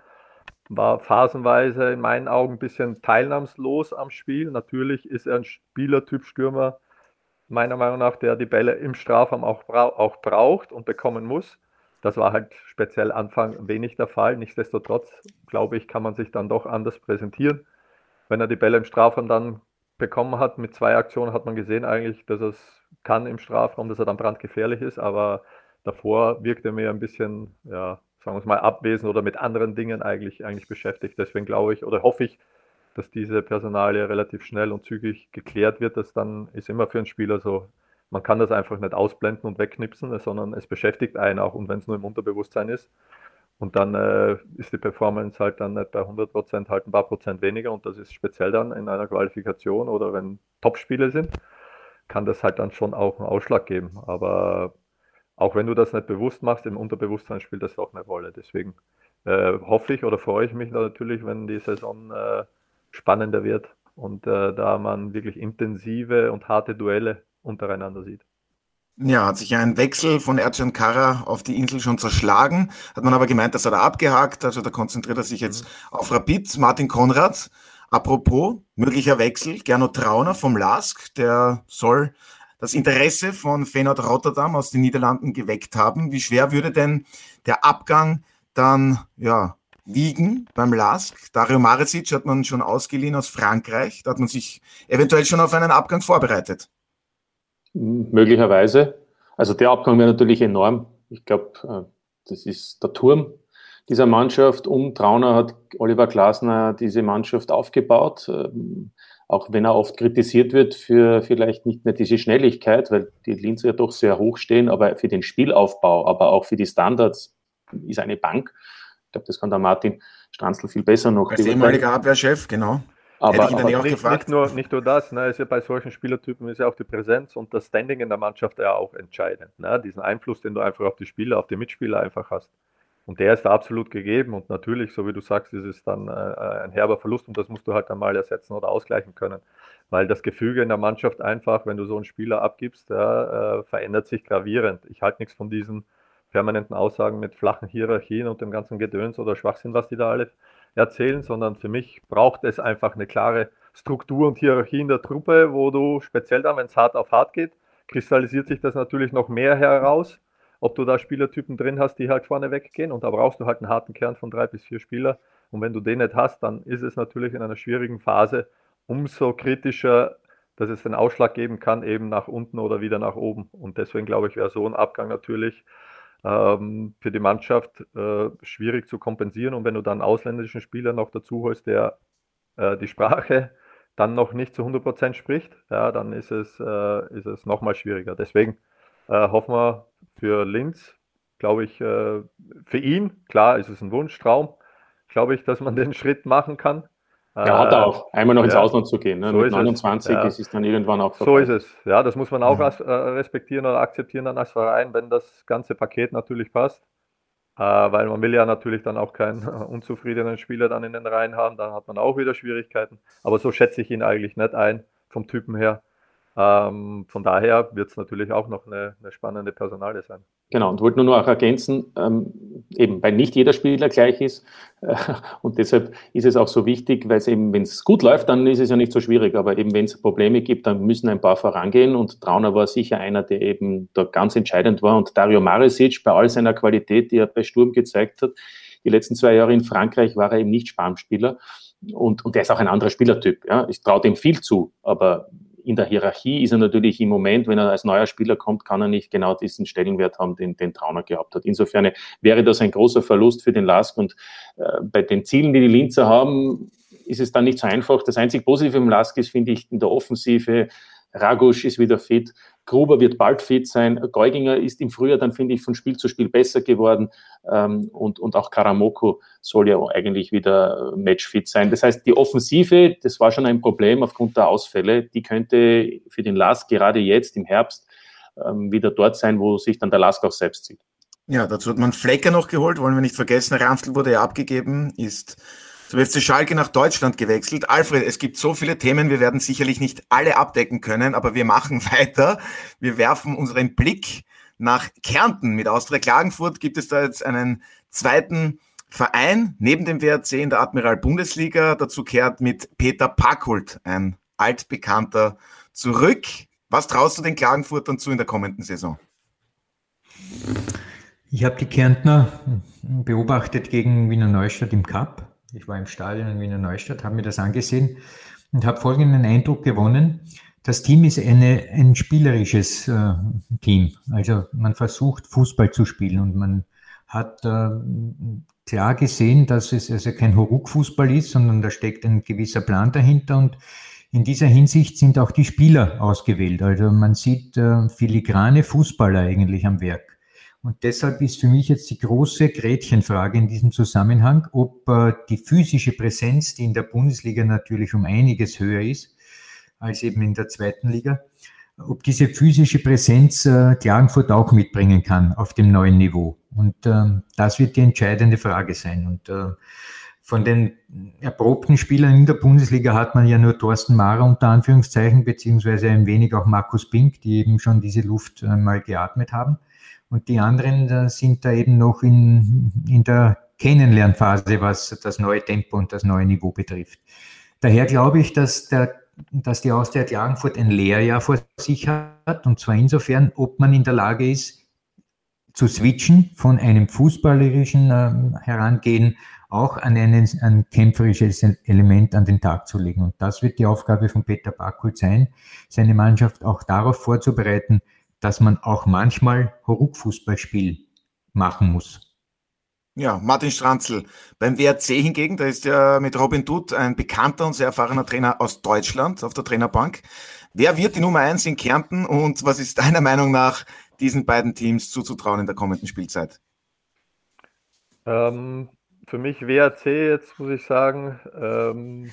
war phasenweise in meinen Augen ein bisschen teilnahmslos am Spiel. Natürlich ist er ein Spielertyp Stürmer, meiner Meinung nach, der die Bälle im Strafraum auch, auch braucht und bekommen muss. Das war halt speziell Anfang wenig der Fall. Nichtsdestotrotz, glaube ich, kann man sich dann doch anders präsentieren. Wenn er die Bälle im Strafraum dann bekommen hat, mit zwei Aktionen hat man gesehen eigentlich, dass es kann im Strafraum, dass er dann brandgefährlich ist, aber davor wirkte er mir ein bisschen, ja, sagen wir es mal, abwesend oder mit anderen Dingen eigentlich, eigentlich beschäftigt. Deswegen glaube ich oder hoffe ich, dass diese Personalie relativ schnell und zügig geklärt wird. Das dann ist immer für einen Spieler so man kann das einfach nicht ausblenden und wegknipsen, sondern es beschäftigt einen auch und wenn es nur im Unterbewusstsein ist. Und dann äh, ist die Performance halt dann nicht bei 100 Prozent, halt ein paar Prozent weniger. Und das ist speziell dann in einer Qualifikation oder wenn Topspiele sind, kann das halt dann schon auch einen Ausschlag geben. Aber auch wenn du das nicht bewusst machst, im Unterbewusstsein spielt das auch eine Rolle. Deswegen äh, hoffe ich oder freue ich mich natürlich, wenn die Saison äh, spannender wird und äh, da man wirklich intensive und harte Duelle untereinander sieht. Ja, hat sich ein Wechsel von Ercan Kara auf die Insel schon zerschlagen, hat man aber gemeint, das hat er abgehakt, also da konzentriert er sich jetzt mhm. auf Rapid. Martin Konrad, apropos möglicher Wechsel, Gernot Trauner vom LASK, der soll das Interesse von Feyenoord Rotterdam aus den Niederlanden geweckt haben. Wie schwer würde denn der Abgang dann ja, wiegen beim LASK. Dario Maricic hat man schon ausgeliehen aus Frankreich. Da hat man sich eventuell schon auf einen Abgang vorbereitet. Möglicherweise. Also der Abgang wäre natürlich enorm. Ich glaube, äh, das ist der Turm dieser Mannschaft. Um Trauner hat Oliver Glasner diese Mannschaft aufgebaut. Ähm, auch wenn er oft kritisiert wird für vielleicht nicht mehr diese Schnelligkeit, weil die Linzer ja doch sehr hoch stehen, aber für den Spielaufbau, aber auch für die Standards ist eine Bank. Ich glaube, das kann der Martin Stranzl viel besser noch. Als ehemaliger Abwehrchef, genau. Aber, aber nicht, nicht, nur, nicht nur das, ne, ist ja bei solchen Spielertypen ist ja auch die Präsenz und das Standing in der Mannschaft ja auch entscheidend. Ne? Diesen Einfluss, den du einfach auf die Spieler, auf die Mitspieler einfach hast. Und der ist da absolut gegeben. Und natürlich, so wie du sagst, ist es dann äh, ein herber Verlust und das musst du halt einmal ersetzen oder ausgleichen können. Weil das Gefüge in der Mannschaft einfach, wenn du so einen Spieler abgibst, ja, äh, verändert sich gravierend. Ich halte nichts von diesen permanenten Aussagen mit flachen Hierarchien und dem ganzen Gedöns oder Schwachsinn, was die da alle erzählen, sondern für mich braucht es einfach eine klare Struktur und Hierarchie in der Truppe, wo du speziell dann, wenn es hart auf hart geht, kristallisiert sich das natürlich noch mehr heraus ob du da Spielertypen drin hast, die halt vorne weggehen. Und da brauchst du halt einen harten Kern von drei bis vier Spieler. Und wenn du den nicht hast, dann ist es natürlich in einer schwierigen Phase umso kritischer, dass es den Ausschlag geben kann, eben nach unten oder wieder nach oben. Und deswegen glaube ich, wäre so ein Abgang natürlich ähm, für die Mannschaft äh, schwierig zu kompensieren. Und wenn du dann einen ausländischen Spieler noch dazu holst, der äh, die Sprache dann noch nicht zu 100 Prozent spricht, ja, dann ist es, äh, ist es nochmal schwieriger. Deswegen äh, hoffen wir für Linz, glaube ich, äh, für ihn, klar, ist es ein Wunschtraum, glaube ich, dass man den Schritt machen kann. Ja, hat er auch, einmal noch ins ja, Ausland zu gehen. Ne? So Mit 29 es. ist es dann irgendwann auch vorbei. So ist es. Ja, das muss man auch ja. Äh, respektieren oder akzeptieren dann als Verein, wenn das ganze Paket natürlich passt. Äh, weil man will ja natürlich dann auch keinen (laughs) unzufriedenen Spieler dann in den Reihen haben, dann hat man auch wieder Schwierigkeiten. Aber so schätze ich ihn eigentlich nicht ein, vom Typen her. Ähm, von daher wird es natürlich auch noch eine, eine, spannende Personale sein. Genau, und wollte nur noch ergänzen, ähm, eben weil nicht jeder Spieler gleich ist äh, und deshalb ist es auch so wichtig, weil es eben, wenn es gut läuft, dann ist es ja nicht so schwierig, aber eben wenn es Probleme gibt, dann müssen ein paar vorangehen und Trauner war sicher einer, der eben da ganz entscheidend war und Dario Maresic bei all seiner Qualität, die er bei Sturm gezeigt hat, die letzten zwei Jahre in Frankreich war er eben nicht Sparmspieler und, und der ist auch ein anderer Spielertyp. Ja. Ich traue dem viel zu, aber in der Hierarchie ist er natürlich im Moment, wenn er als neuer Spieler kommt, kann er nicht genau diesen Stellenwert haben, den, den Trauner gehabt hat. Insofern wäre das ein großer Verlust für den Lask und äh, bei den Zielen, die die Linzer haben, ist es dann nicht so einfach. Das einzig Positive im Lask ist, finde ich, in der Offensive, Ragusch ist wieder fit, Gruber wird bald fit sein, Geuginger ist im Frühjahr dann, finde ich, von Spiel zu Spiel besser geworden ähm, und, und auch Karamoko soll ja eigentlich wieder matchfit sein. Das heißt, die Offensive, das war schon ein Problem aufgrund der Ausfälle, die könnte für den Lask gerade jetzt im Herbst ähm, wieder dort sein, wo sich dann der Lask auch selbst sieht. Ja, dazu hat man Flecker noch geholt, wollen wir nicht vergessen. Ramstel wurde ja abgegeben, ist zum FC Schalke nach Deutschland gewechselt. Alfred, es gibt so viele Themen, wir werden sicherlich nicht alle abdecken können, aber wir machen (laughs) weiter. Wir werfen unseren Blick nach Kärnten. Mit Austria Klagenfurt gibt es da jetzt einen zweiten Verein neben dem WRC in der Admiral Bundesliga. Dazu kehrt mit Peter Packult ein altbekannter zurück. Was traust du den Klagenfurtern zu in der kommenden Saison? Ich habe die Kärntner beobachtet gegen Wiener Neustadt im Cup. Ich war im Stadion in Wiener Neustadt, habe mir das angesehen und habe folgenden Eindruck gewonnen. Das Team ist eine, ein spielerisches äh, Team. Also man versucht Fußball zu spielen und man hat äh, klar gesehen, dass es also kein Huruk-Fußball ist, sondern da steckt ein gewisser Plan dahinter und in dieser Hinsicht sind auch die Spieler ausgewählt. Also man sieht äh, filigrane Fußballer eigentlich am Werk. Und deshalb ist für mich jetzt die große Gretchenfrage in diesem Zusammenhang, ob äh, die physische Präsenz, die in der Bundesliga natürlich um einiges höher ist als eben in der zweiten Liga, ob diese physische Präsenz äh, Klagenfurt auch mitbringen kann auf dem neuen Niveau. Und äh, das wird die entscheidende Frage sein. Und äh, von den erprobten Spielern in der Bundesliga hat man ja nur Thorsten Mara unter Anführungszeichen, beziehungsweise ein wenig auch Markus Pink, die eben schon diese Luft äh, mal geatmet haben. Und die anderen sind da eben noch in, in der Kennenlernphase, was das neue Tempo und das neue Niveau betrifft. Daher glaube ich, dass, der, dass die Austria Klagenfurt ein Lehrjahr vor sich hat, und zwar insofern, ob man in der Lage ist, zu switchen von einem fußballerischen äh, Herangehen auch an einen, ein kämpferisches Element an den Tag zu legen. Und das wird die Aufgabe von Peter Bakul sein, seine Mannschaft auch darauf vorzubereiten, dass man auch manchmal Huruk-Fußballspiel machen muss. Ja, Martin Stranzl. Beim WRC hingegen, da ist ja mit Robin Dutt ein bekannter und sehr erfahrener Trainer aus Deutschland auf der Trainerbank. Wer wird die Nummer eins in Kärnten und was ist deiner Meinung nach diesen beiden Teams zuzutrauen in der kommenden Spielzeit? Ähm, für mich WRC jetzt muss ich sagen, ähm,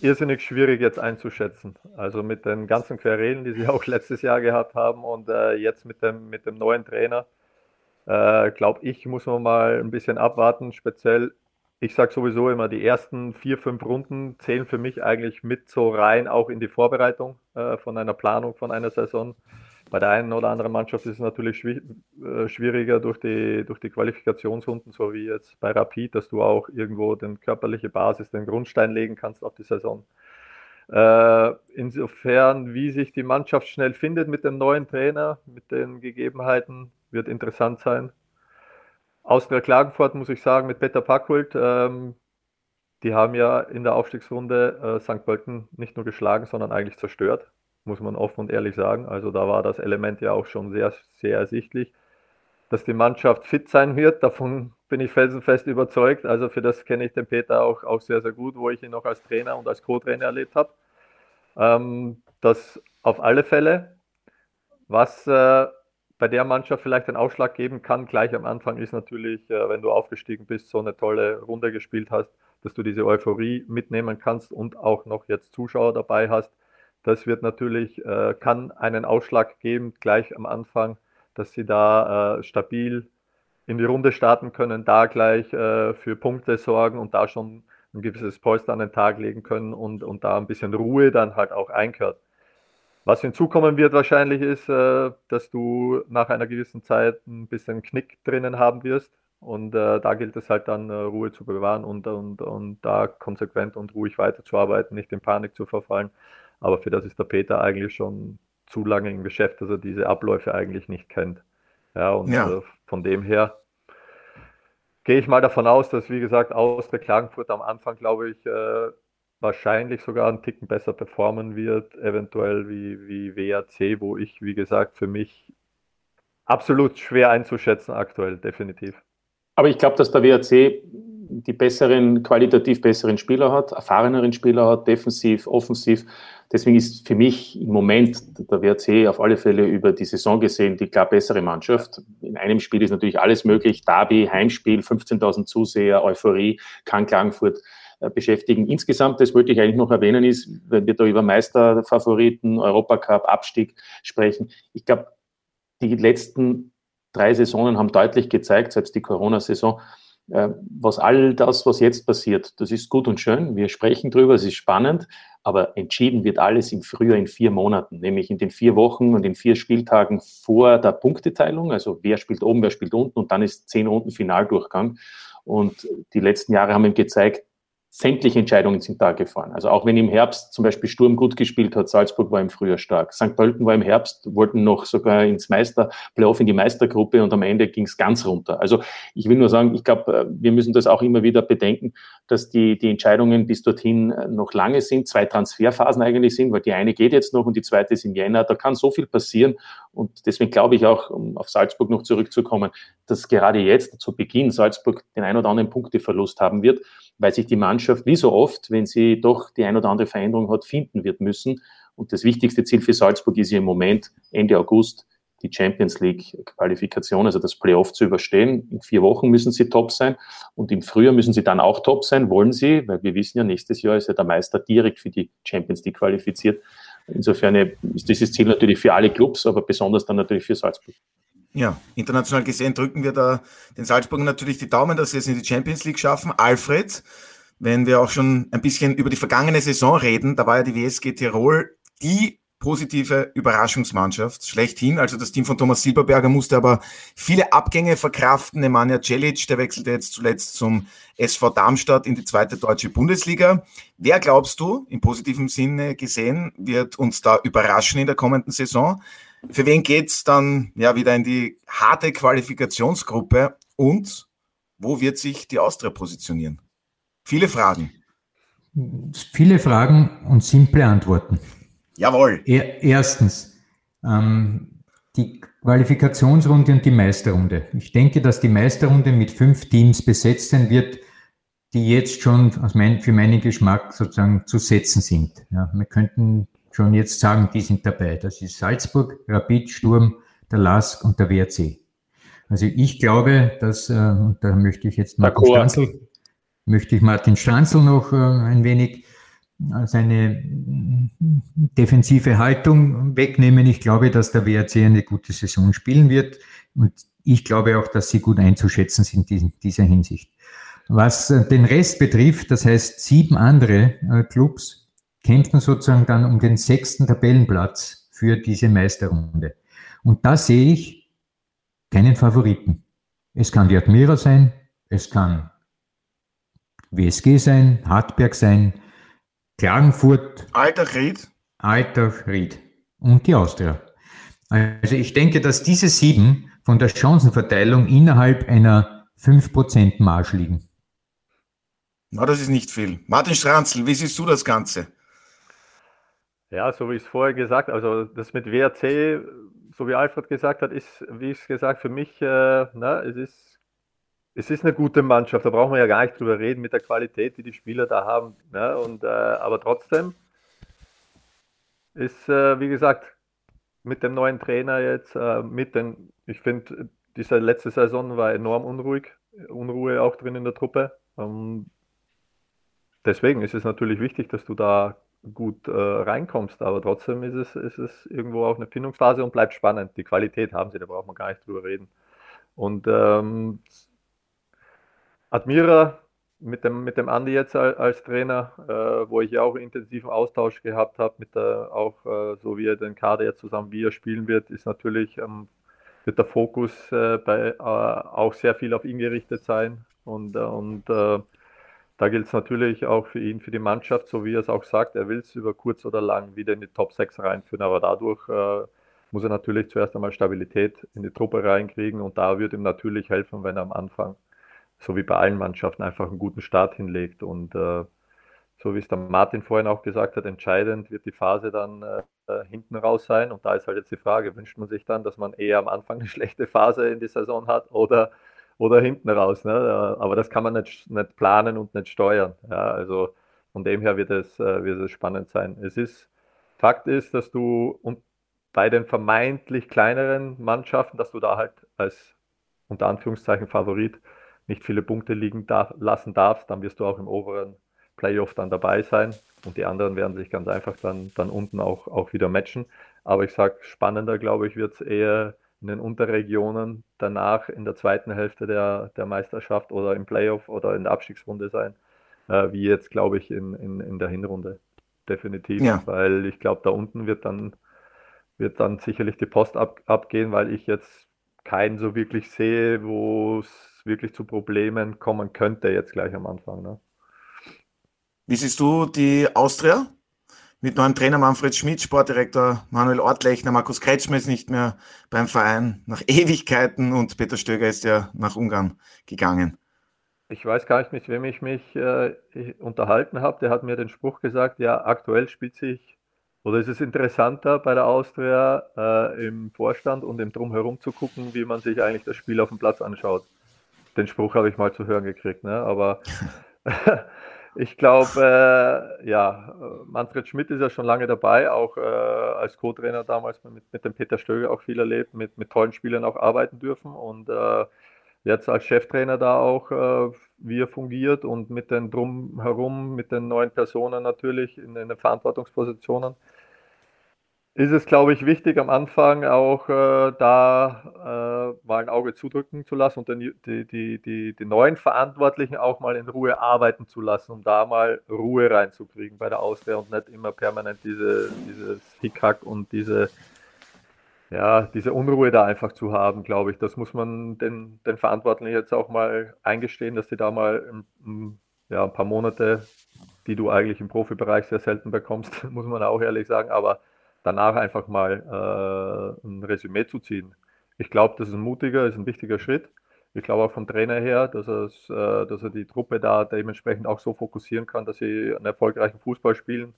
irrsinnig schwierig jetzt einzuschätzen. Also mit den ganzen Querelen, die sie (laughs) auch letztes Jahr gehabt haben und äh, jetzt mit dem, mit dem neuen Trainer äh, Glaube ich, muss man mal ein bisschen abwarten. Speziell, ich sage sowieso immer, die ersten vier, fünf Runden zählen für mich eigentlich mit so rein auch in die Vorbereitung äh, von einer Planung von einer Saison. Bei der einen oder anderen Mannschaft ist es natürlich äh, schwieriger durch die, durch die Qualifikationsrunden, so wie jetzt bei Rapid, dass du auch irgendwo den körperliche Basis, den Grundstein legen kannst auf die Saison. Äh, insofern, wie sich die Mannschaft schnell findet mit dem neuen Trainer, mit den Gegebenheiten, wird interessant sein. Austria Klagenfurt muss ich sagen, mit Peter Packhult, ähm, die haben ja in der Aufstiegsrunde äh, St. Pölten nicht nur geschlagen, sondern eigentlich zerstört, muss man offen und ehrlich sagen. Also da war das Element ja auch schon sehr, sehr ersichtlich. Dass die Mannschaft fit sein wird, davon bin ich felsenfest überzeugt. Also für das kenne ich den Peter auch, auch sehr, sehr gut, wo ich ihn noch als Trainer und als Co-Trainer erlebt habe. Ähm, das auf alle Fälle. Was äh, bei der Mannschaft vielleicht einen Ausschlag geben kann, gleich am Anfang, ist natürlich, äh, wenn du aufgestiegen bist, so eine tolle Runde gespielt hast, dass du diese Euphorie mitnehmen kannst und auch noch jetzt Zuschauer dabei hast. Das wird natürlich, äh, kann einen Ausschlag geben, gleich am Anfang, dass sie da äh, stabil in die Runde starten können, da gleich für Punkte sorgen und da schon ein gewisses Polster an den Tag legen können und, und da ein bisschen Ruhe dann halt auch einkehrt. Was hinzukommen wird wahrscheinlich ist, äh, dass du nach einer gewissen Zeit ein bisschen Knick drinnen haben wirst. Und äh, da gilt es halt dann, äh, Ruhe zu bewahren und, und, und da konsequent und ruhig weiterzuarbeiten, nicht in Panik zu verfallen. Aber für das ist der Peter eigentlich schon zu lange im Geschäft, dass er diese Abläufe eigentlich nicht kennt. Ja, und ja. Äh, von dem her gehe ich mal davon aus, dass, wie gesagt, aus der Klagenfurt am Anfang, glaube ich, äh, wahrscheinlich sogar einen Ticken besser performen wird, eventuell wie, wie WAC, wo ich, wie gesagt, für mich absolut schwer einzuschätzen aktuell, definitiv. Aber ich glaube, dass der WAC die besseren, qualitativ besseren Spieler hat, erfahreneren Spieler hat, defensiv, offensiv. Deswegen ist für mich im Moment der WRC auf alle Fälle über die Saison gesehen die klar bessere Mannschaft. In einem Spiel ist natürlich alles möglich. Derby, Heimspiel, 15.000 Zuseher, Euphorie, kann Klagenfurt äh, beschäftigen. Insgesamt, das wollte ich eigentlich noch erwähnen, ist, wenn wir da über Meisterfavoriten, Europacup, Abstieg sprechen, ich glaube, die letzten drei Saisonen haben deutlich gezeigt, selbst die Corona-Saison, was all das, was jetzt passiert, das ist gut und schön. Wir sprechen drüber, es ist spannend, aber entschieden wird alles im Frühjahr in vier Monaten, nämlich in den vier Wochen und in vier Spieltagen vor der Punkteteilung. Also wer spielt oben, wer spielt unten und dann ist zehn Runden Finaldurchgang. Und die letzten Jahre haben ihm gezeigt, sämtliche Entscheidungen sind da gefahren. Also auch wenn im Herbst zum Beispiel Sturm gut gespielt hat, Salzburg war im Frühjahr stark. St. Pölten war im Herbst, wollten noch sogar ins Meister, Playoff in die Meistergruppe und am Ende ging es ganz runter. Also ich will nur sagen, ich glaube, äh, wir müssen das auch immer wieder bedenken, dass die, die Entscheidungen bis dorthin äh, noch lange sind, zwei Transferphasen eigentlich sind, weil die eine geht jetzt noch und die zweite ist im Jänner. Da kann so viel passieren und deswegen glaube ich auch, um auf Salzburg noch zurückzukommen, dass gerade jetzt zu Beginn Salzburg den ein oder anderen Punkteverlust haben wird weil sich die Mannschaft, wie so oft, wenn sie doch die ein oder andere Veränderung hat, finden wird müssen. Und das wichtigste Ziel für Salzburg ist ja im Moment Ende August die Champions League Qualifikation, also das Playoff zu überstehen. In vier Wochen müssen sie top sein und im Frühjahr müssen sie dann auch top sein, wollen sie, weil wir wissen ja, nächstes Jahr ist ja der Meister direkt für die Champions League qualifiziert. Insofern ist dieses Ziel natürlich für alle Clubs, aber besonders dann natürlich für Salzburg. Ja, international gesehen drücken wir da den Salzburgern natürlich die Daumen, dass sie es in die Champions League schaffen. Alfred, wenn wir auch schon ein bisschen über die vergangene Saison reden, da war ja die WSG Tirol die positive Überraschungsmannschaft schlechthin. Also das Team von Thomas Silberberger musste aber viele Abgänge verkraften. Nemanja Celic, der wechselte jetzt zuletzt zum SV Darmstadt in die zweite deutsche Bundesliga. Wer glaubst du, im positiven Sinne gesehen, wird uns da überraschen in der kommenden Saison? Für wen geht's dann ja wieder in die harte Qualifikationsgruppe? Und Wo wird sich die Austria positionieren? Viele Fragen. Viele Fragen und simple Antworten. Jawohl. Er, erstens, ähm, die Qualifikationsrunde und die Meisterrunde. Ich denke, dass die Meisterrunde mit fünf Teams besetzt sein wird, die jetzt schon mein, für meinen Geschmack sozusagen zu setzen sind. Ja, wir könnten schon jetzt sagen, die sind dabei. Das ist Salzburg, Rapid, Sturm, der LASK und der WRC. Also ich glaube, dass, äh, und da möchte ich jetzt Martin Stanzel, möchte ich Martin Stanzel noch äh, ein wenig äh, seine defensive Haltung wegnehmen. Ich glaube, dass der WRC eine gute Saison spielen wird und ich glaube auch, dass sie gut einzuschätzen sind in dieser Hinsicht. Was äh, den Rest betrifft, das heißt sieben andere äh, Clubs kämpfen sozusagen dann um den sechsten Tabellenplatz für diese Meisterrunde. Und da sehe ich keinen Favoriten. Es kann die Admira sein, es kann WSG sein, Hartberg sein, Klagenfurt. Alter Ried. Alter Ried. Und die Austria. Also ich denke, dass diese sieben von der Chancenverteilung innerhalb einer 5% Marge liegen. Na, das ist nicht viel. Martin Stranzl, wie siehst du das Ganze? Ja, so wie ich es vorher gesagt habe, also das mit WRC, so wie Alfred gesagt hat, ist, wie ich es gesagt, für mich, äh, na, es ist, es ist eine gute Mannschaft, da brauchen wir ja gar nicht drüber reden mit der Qualität, die die Spieler da haben. Ne? Und, äh, aber trotzdem ist, äh, wie gesagt, mit dem neuen Trainer jetzt, äh, mit den, ich finde, diese letzte Saison war enorm unruhig, Unruhe auch drin in der Truppe. Ähm, deswegen ist es natürlich wichtig, dass du da gut äh, reinkommst, aber trotzdem ist es, ist es irgendwo auch eine Findungsphase und bleibt spannend. Die Qualität haben sie, da braucht man gar nicht drüber reden. Und ähm, Admira mit dem, mit dem Andi jetzt als, als Trainer, äh, wo ich ja auch intensiven Austausch gehabt habe, mit der, auch äh, so wie er den Kader jetzt zusammen, wie er spielen wird, ist natürlich, ähm, wird der Fokus äh, bei, äh, auch sehr viel auf ihn gerichtet sein. Und, äh, und äh, da gilt es natürlich auch für ihn, für die Mannschaft, so wie er es auch sagt, er will es über kurz oder lang wieder in die Top 6 reinführen, aber dadurch äh, muss er natürlich zuerst einmal Stabilität in die Truppe reinkriegen und da wird ihm natürlich helfen, wenn er am Anfang, so wie bei allen Mannschaften, einfach einen guten Start hinlegt und äh, so wie es der Martin vorhin auch gesagt hat, entscheidend wird die Phase dann äh, hinten raus sein und da ist halt jetzt die Frage, wünscht man sich dann, dass man eher am Anfang eine (laughs) schlechte Phase in die Saison hat oder oder hinten raus. Ne? Aber das kann man nicht, nicht planen und nicht steuern. Ja? Also von dem her wird es, äh, wird es spannend sein. Es ist, Fakt ist, dass du und bei den vermeintlich kleineren Mannschaften, dass du da halt als unter Anführungszeichen Favorit nicht viele Punkte liegen darf, lassen darfst, dann wirst du auch im oberen Playoff dann dabei sein und die anderen werden sich ganz einfach dann, dann unten auch, auch wieder matchen. Aber ich sage, spannender, glaube ich, wird es eher in den Unterregionen danach in der zweiten Hälfte der, der Meisterschaft oder im Playoff oder in der Abstiegsrunde sein, äh, wie jetzt, glaube ich, in, in, in der Hinrunde. Definitiv, ja. weil ich glaube, da unten wird dann, wird dann sicherlich die Post ab, abgehen, weil ich jetzt keinen so wirklich sehe, wo es wirklich zu Problemen kommen könnte, jetzt gleich am Anfang. Ne? Wie siehst du die Austria? Mit neuem Trainer Manfred Schmidt, Sportdirektor Manuel Ortlechner, Markus Kretschmer ist nicht mehr beim Verein nach (laughs) Ewigkeiten und Peter Stöger ist ja nach Ungarn gegangen. Ich weiß gar nicht, mit wem ich mich äh, unterhalten habe. Der hat mir den Spruch gesagt, ja, aktuell spielt sich, oder ist es interessanter bei der Austria äh, im Vorstand und im Drumherum zu gucken, wie man sich eigentlich das Spiel auf dem Platz anschaut. Den Spruch habe ich mal zu hören gekriegt, ne? aber (laughs) Ich glaube, äh, ja, Manfred Schmidt ist ja schon lange dabei, auch äh, als Co-Trainer damals mit, mit dem Peter Stöger auch viel erlebt, mit, mit tollen Spielern auch arbeiten dürfen und äh, jetzt als Cheftrainer da auch, äh, wie er fungiert und mit den drumherum, mit den neuen Personen natürlich in, in den Verantwortungspositionen ist es, glaube ich, wichtig am Anfang auch äh, da äh, mal ein Auge zudrücken zu lassen und den, die, die, die, die neuen Verantwortlichen auch mal in Ruhe arbeiten zu lassen, um da mal Ruhe reinzukriegen bei der Auswehr und nicht immer permanent diese, dieses Hickhack und diese, ja, diese Unruhe da einfach zu haben, glaube ich. Das muss man den, den Verantwortlichen jetzt auch mal eingestehen, dass sie da mal ja, ein paar Monate, die du eigentlich im Profibereich sehr selten bekommst, (laughs) muss man auch ehrlich sagen, aber danach einfach mal äh, ein Resümee zu ziehen. Ich glaube, das ist ein mutiger, ist ein wichtiger Schritt. Ich glaube auch vom Trainer her, dass, äh, dass er die Truppe da dementsprechend auch so fokussieren kann, dass sie einen erfolgreichen Fußball spielen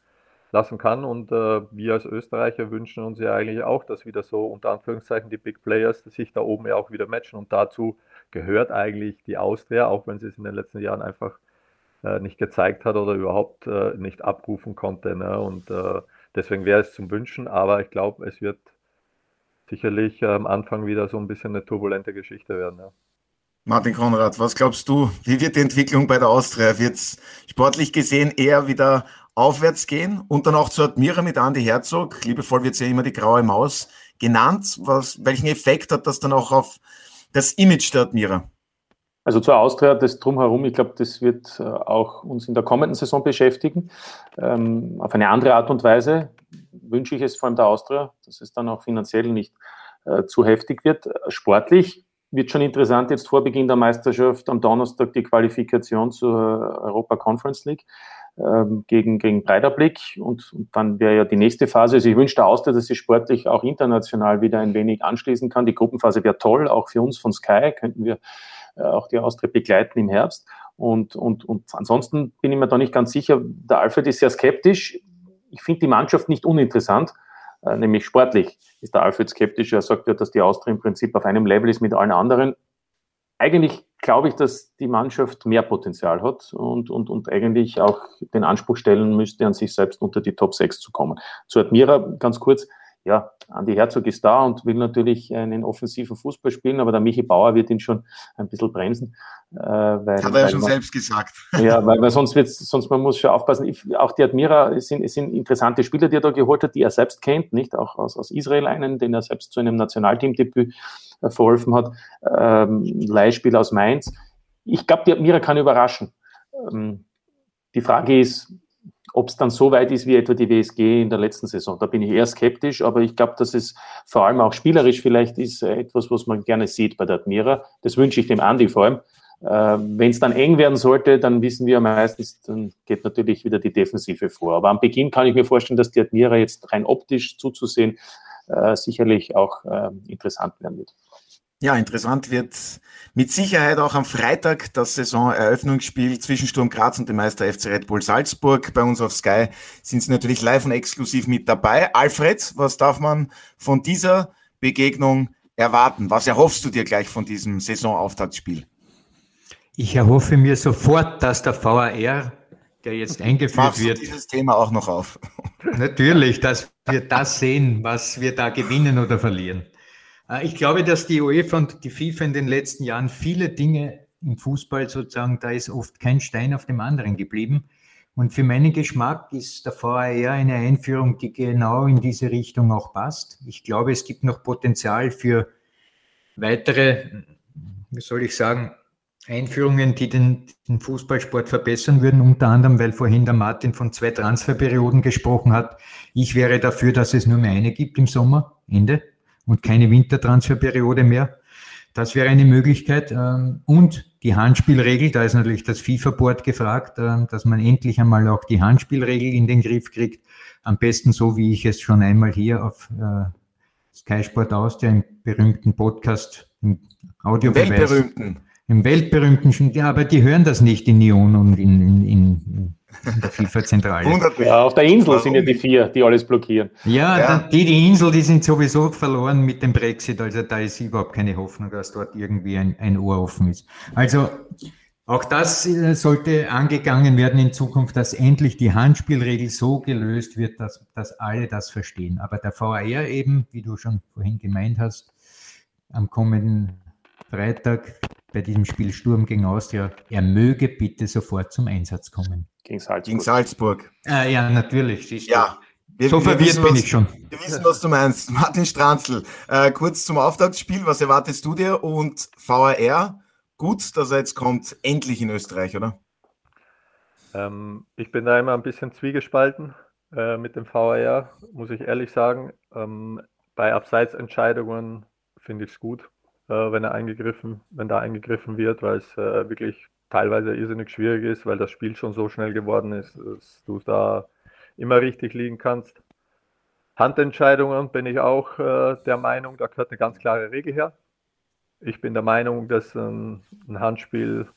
lassen kann. Und äh, wir als Österreicher wünschen uns ja eigentlich auch, dass wieder so unter Anführungszeichen die Big Players sich da oben ja auch wieder matchen. Und dazu gehört eigentlich die Austria, auch wenn sie es in den letzten Jahren einfach äh, nicht gezeigt hat oder überhaupt äh, nicht abrufen konnte. Ne? Und äh, deswegen wäre es zum Wünschen, aber ich glaube, es wird sicherlich am Anfang wieder so ein bisschen eine turbulente Geschichte werden. Ja. Martin Konrad, was glaubst du, wie wird die Entwicklung bei der Austria? Wird es sportlich gesehen eher wieder aufwärts gehen und dann auch zu Admira mit Andy Herzog? Liebevoll wird sie ja immer die graue Maus genannt. Was, welchen Effekt hat das dann auch auf das Image der Admira? Also zur Austria, das drumherum, ich glaube, das wird äh, auch uns in der kommenden Saison beschäftigen. Ähm, auf eine andere Art und Weise wünsche ich es vor allem der Austria, dass es dann auch finanziell nicht äh, zu heftig wird. Sportlich wird schon interessant, jetzt vor Beginn der Meisterschaft am Donnerstag die Qualifikation zur Europa Conference League ähm, gegen, gegen Breiterblick und, und dann wäre ja die nächste Phase. Also ich wünsche der Austria, dass sie sportlich auch international wieder ein wenig anschließen kann. Die Gruppenphase wäre toll, auch für uns von Sky könnten wir auch die Austria begleiten im Herbst. Und, und, und ansonsten bin ich mir da nicht ganz sicher. Der Alfred ist sehr skeptisch. Ich finde die Mannschaft nicht uninteressant. Äh, nämlich sportlich ist der Alfred skeptisch. Er sagt ja, dass die Austria im Prinzip auf einem Level ist mit allen anderen. Eigentlich glaube ich, dass die Mannschaft mehr Potenzial hat und, und, und eigentlich auch den Anspruch stellen müsste, an sich selbst unter die Top 6 zu kommen. Zu Admira ganz kurz ja, Andi Herzog ist da und will natürlich einen offensiven Fußball spielen, aber der Michi Bauer wird ihn schon ein bisschen bremsen. Äh, weil, Hat er ja schon man, selbst gesagt. (laughs) Ja, weil, weil sonst wird's, sonst man muss schon aufpassen. Ich, auch die Admira sind, sind interessante Spieler, die er da geholt hat, die er selbst kennt, nicht auch aus, aus Israel einen, den er selbst zu einem Nationalteamdebüt äh, verholfen hat. Ähm, Leihspiel aus Mainz. Ich glaube, die Admira kann überraschen. Ähm, die Frage ist, ob es dann so weit ist wie etwa die WSG in der letzten Saison. Da bin ich eher skeptisch, aber ich glaube, dass es vor allem auch spielerisch vielleicht ist äh, etwas, was man gerne sieht bei der Admira. Das wünsche ich dem Andi vor allem. Äh, Wenn es dann eng werden sollte, dann wissen wir meistens, dann geht natürlich wieder die Defensive vor. Aber am Beginn kann ich mir vorstellen, dass die Admira jetzt rein optisch zuzusehen äh, sicherlich auch äh, interessant werden wird. Ja, interessant wird mit Sicherheit auch am Freitag das Saisoneröffnungsspiel zwischen Sturm Graz und dem Meister FC Red Bull Salzburg. Bei uns auf Sky sind sie natürlich live und exklusiv mit dabei. Alfred, was darf man von dieser Begegnung erwarten? Was erhoffst du dir gleich von diesem Saisonauftaktspiel? Ich erhoffe mir sofort, dass der VAR, der jetzt eingeführt Machst wird, dieses Thema auch noch auf. Natürlich, dass wir das sehen, was wir da gewinnen oder verlieren. Äh, ich glaube, dass die UEFA und die FIFA in den letzten Jahren viele Dinge im Fußball sozusagen, da ist oft kein Stein auf dem anderen geblieben. Und für meinen Geschmack ist der VAR eine Einführung, die genau in diese Richtung auch passt. Ich glaube, es gibt noch Potenzial für weitere, wie soll ich sagen, Einführungen, die den, den, Fußballsport verbessern würden, unter anderem, weil vorhin der Martin von zwei Transferperioden gesprochen hat. Ich wäre dafür, dass es nur mehr eine gibt im Sommer, Ende und keine Wintertransferperiode mehr. Das wäre eine Möglichkeit. Ähm, und die Handspielregel, da ist natürlich das FIFA-Board gefragt, ähm, dass man endlich einmal auch die Handspielregel in den Griff kriegt. Am besten so, wie ich es schon einmal hier auf äh, Sky Sport aus, der im berühmten Podcast, im Audiobeweis. Weltberühmten. Im weltberühmten, ja, aber die hören das nicht in Nyon und in, in in der FIFA-Zentrale. Ja, auf der Insel sind ja die vier, die alles blockieren. Ja, ja. die, die Insel, die sind sowieso verloren mit dem Brexit, also da ist überhaupt keine Hoffnung, dass dort irgendwie ein, ein Ohr offen ist. Also auch das äh, sollte angegangen werden in Zukunft, dass endlich die Handspielregel so gelöst wird, dass, dass alle das verstehen. Aber der VAR eben, wie du schon vorhin gemeint hast, am kommenden Freitag bei diesem Spiel Sturm gegen Austria, er möge bitte sofort zum Einsatz kommen. Gegen Salzburg. Gegen Salzburg. Äh, ja, natürlich. ja. Wir, so verwirrt wissen, bin was, ich schon. Wir wissen, was du meinst. (laughs) Martin Stranzl, äh, kurz zum Auftaktspiel. Was erwartest du dir? Und VAR, gut, dass er jetzt kommt, endlich in Österreich, oder? Ähm, ich bin da immer ein bisschen zwiegespalten äh, mit dem VAR, muss ich ehrlich sagen. Ähm, bei Abseitsentscheidungen finde ich es gut, äh, wenn er eingegriffen, wenn da eingegriffen wird, weil es äh, wirklich teilweise irrsinnig schwierig ist, weil das Spiel schon so schnell geworden ist, dass du da immer richtig liegen kannst. Handentscheidungen bin ich auch äh, der Meinung, da gehört eine ganz klare Regel her. Ich bin der Meinung, dass ein, ein Handspiel,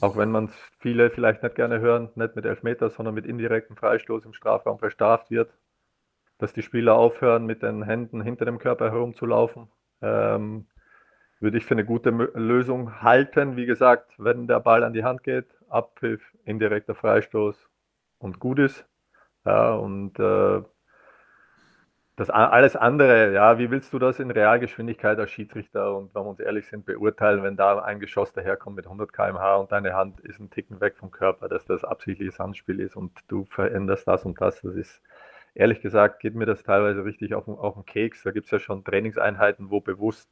auch wenn man es viele vielleicht nicht gerne hören, nicht mit Elfmeter, sondern mit indirektem Freistoß im Strafraum bestraft wird, dass die Spieler aufhören, mit den Händen hinter dem Körper herumzulaufen. Ähm, würde ich für eine gute Lösung halten. Wie gesagt, wenn der Ball an die Hand geht, Abpfiff, indirekter Freistoß und gut ist. Ja, und äh, das alles andere, ja, wie willst du das in Realgeschwindigkeit als Schiedsrichter und wenn wir uns ehrlich sind, beurteilen, wenn da ein Geschoss daherkommt mit 100 km/h und deine Hand ist ein Ticken weg vom Körper, dass das absichtliches Handspiel ist und du veränderst das und das. Das ist, ehrlich gesagt, geht mir das teilweise richtig auf, auf den Keks. Da gibt es ja schon Trainingseinheiten, wo bewusst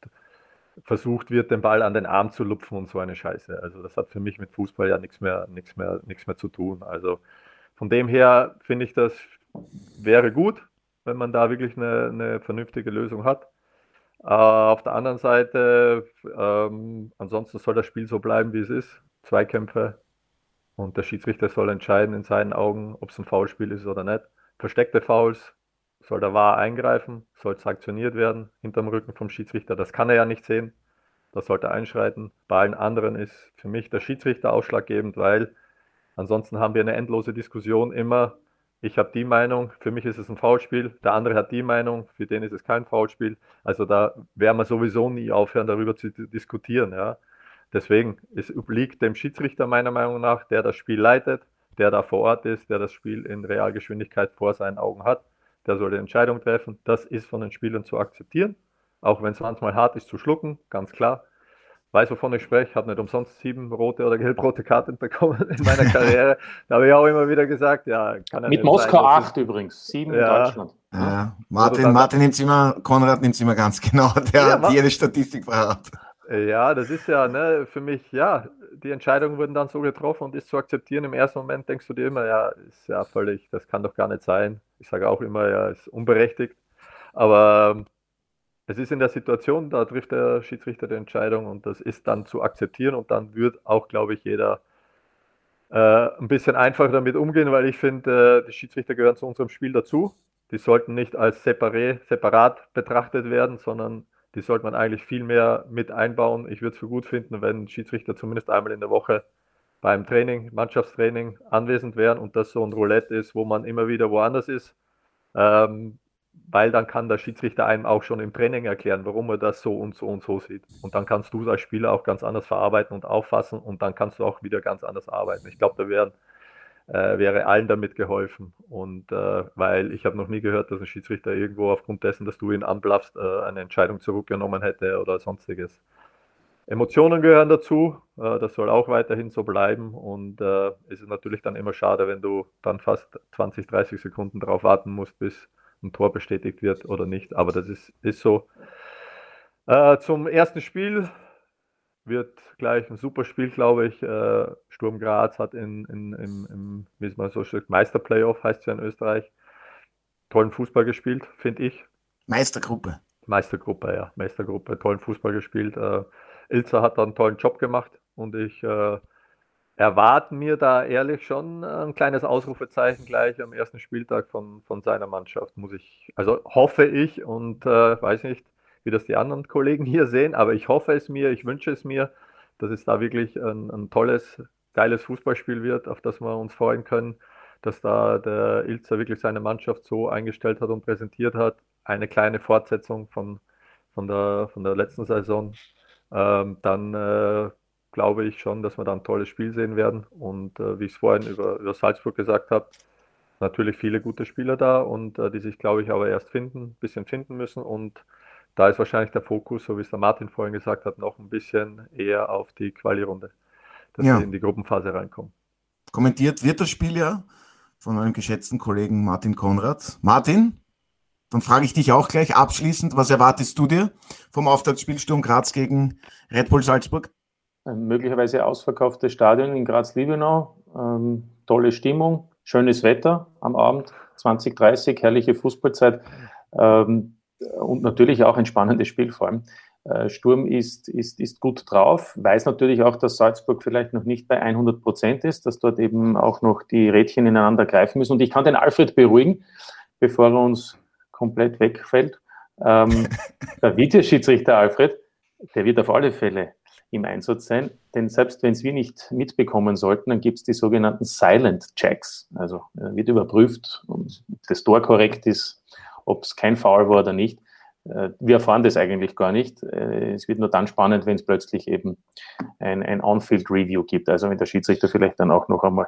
versucht wird, den Ball an den Arm zu lupfen und so eine Scheiße. Also das hat für mich mit Fußball ja nichts mehr, nichts mehr, nichts mehr zu tun. Also von dem her finde ich, das wäre gut, wenn man da wirklich eine, eine vernünftige Lösung hat. Äh, auf der anderen Seite, ähm, ansonsten soll das Spiel so bleiben, wie es ist. Zweikämpfe und der Schiedsrichter soll entscheiden in seinen Augen, ob es ein Foulspiel ist oder nicht. Versteckte Fouls soll der Wahr eingreifen, soll sanktioniert werden hinterm Rücken vom Schiedsrichter. Das kann er ja nicht sehen. Da sollte er einschreiten. Bei allen anderen ist für mich der Schiedsrichter ausschlaggebend, weil ansonsten haben wir eine endlose Diskussion immer. Ich habe die Meinung, für mich ist es ein Foulspiel, der andere hat die Meinung, für den ist es kein Foulspiel. Also da werden wir sowieso nie aufhören, darüber zu diskutieren. Ja. Deswegen, es obliegt dem Schiedsrichter meiner Meinung nach, der das Spiel leitet, der da vor Ort ist, der das Spiel in Realgeschwindigkeit vor seinen Augen hat der soll die Entscheidung treffen. Das ist von den Spielern zu akzeptieren, auch wenn es manchmal hart ist zu schlucken, ganz klar. Weiß, wovon ich spreche, habe nicht umsonst sieben rote oder gelb-rote Karten (laughs) bekommen in meiner (laughs) Karriere. da habe ich auch immer wieder gesagt, ja, kann ja Mit Moskau sein, acht übrigens, sieben ja. in Deutschland. Ja, Martin, Martin nimmt es immer, Konrad nimmt es immer ganz genau, der ja, hat jede Statistik parat. Ja, das ist ja ne, für mich, ja, die Entscheidungen wurden dann so getroffen und ist zu akzeptieren. Im ersten Moment denkst du dir immer, ja, ist ja völlig, das kann doch gar nicht sein. Ich sage auch immer, ja, ist unberechtigt. Aber ähm, es ist in der Situation, da trifft der Schiedsrichter die Entscheidung und das ist dann zu akzeptieren und dann wird auch, glaube ich, jeder äh, ein bisschen einfacher damit umgehen, weil ich finde, äh, die Schiedsrichter gehören zu unserem Spiel dazu. Die sollten nicht als separé, separat betrachtet werden, sondern die sollte man eigentlich viel mehr mit einbauen. Ich würde es für gut finden, wenn Schiedsrichter zumindest einmal in der Woche beim Training, Mannschaftstraining anwesend wären und das so ein Roulette ist, wo man immer wieder woanders ist. Ähm, weil dann kann der Schiedsrichter einem auch schon im Training erklären, warum er das so und so und so sieht. Und dann kannst du es als Spieler auch ganz anders verarbeiten und auffassen und dann kannst du auch wieder ganz anders arbeiten. Ich glaube, da wären äh, wäre allen damit geholfen. Und äh, weil ich habe noch nie gehört, dass ein Schiedsrichter irgendwo aufgrund dessen, dass du ihn anblaffst, äh, eine Entscheidung zurückgenommen hätte oder sonstiges. Emotionen gehören dazu, äh, das soll auch weiterhin so bleiben und äh, es ist natürlich dann immer schade, wenn du dann fast 20, 30 Sekunden darauf warten musst, bis ein Tor bestätigt wird oder nicht. Aber das ist, ist so. Äh, zum ersten Spiel wird gleich ein super Spiel, glaube ich. Äh, Sturm Graz hat in, in, im, im wie man so schön, Meisterplayoff, heißt es ja in Österreich, tollen Fußball gespielt, finde ich. Meistergruppe. Meistergruppe, ja, Meistergruppe, tollen Fußball gespielt. Äh, Ilza hat da einen tollen Job gemacht und ich äh, erwarte mir da ehrlich schon ein kleines Ausrufezeichen gleich am ersten Spieltag von, von seiner Mannschaft, muss ich, also hoffe ich und äh, weiß nicht, wie das die anderen Kollegen hier sehen, aber ich hoffe es mir, ich wünsche es mir, dass es da wirklich ein, ein tolles, geiles Fußballspiel wird, auf das wir uns freuen können, dass da der Ilzer wirklich seine Mannschaft so eingestellt hat und präsentiert hat. Eine kleine Fortsetzung von, von, der, von der letzten Saison. Ähm, dann äh, glaube ich schon, dass wir da ein tolles Spiel sehen werden. Und äh, wie ich es vorhin über, über Salzburg gesagt habe, natürlich viele gute Spieler da und äh, die sich, glaube ich, aber erst finden, ein bisschen finden müssen. Und da ist wahrscheinlich der Fokus, so wie es der Martin vorhin gesagt hat, noch ein bisschen eher auf die Quali-Runde, dass ja. wir in die Gruppenphase reinkommen. Kommentiert wird das Spiel ja von meinem geschätzten Kollegen Martin Konrad. Martin, dann frage ich dich auch gleich abschließend, was erwartest du dir vom Auftaktspiel Sturm Graz gegen Red Bull Salzburg? Ein möglicherweise ausverkauftes Stadion in Graz-Liebenau, ähm, tolle Stimmung, schönes Wetter am Abend, 2030, herrliche Fußballzeit. Ähm, und natürlich auch ein spannendes Spiel vor allem. Äh, Sturm ist, ist, ist gut drauf, weiß natürlich auch, dass Salzburg vielleicht noch nicht bei 100 Prozent ist, dass dort eben auch noch die Rädchen ineinander greifen müssen. Und ich kann den Alfred beruhigen, bevor er uns komplett wegfällt. Ähm, (laughs) der Videoschiedsrichter Alfred, der wird auf alle Fälle im Einsatz sein, denn selbst wenn es wir nicht mitbekommen sollten, dann gibt es die sogenannten Silent Checks. Also äh, wird überprüft, ob das Tor korrekt ist, ob es kein Foul war oder nicht. Äh, wir erfahren das eigentlich gar nicht. Äh, es wird nur dann spannend, wenn es plötzlich eben ein, ein On-Field-Review gibt. Also wenn der Schiedsrichter vielleicht dann auch noch einmal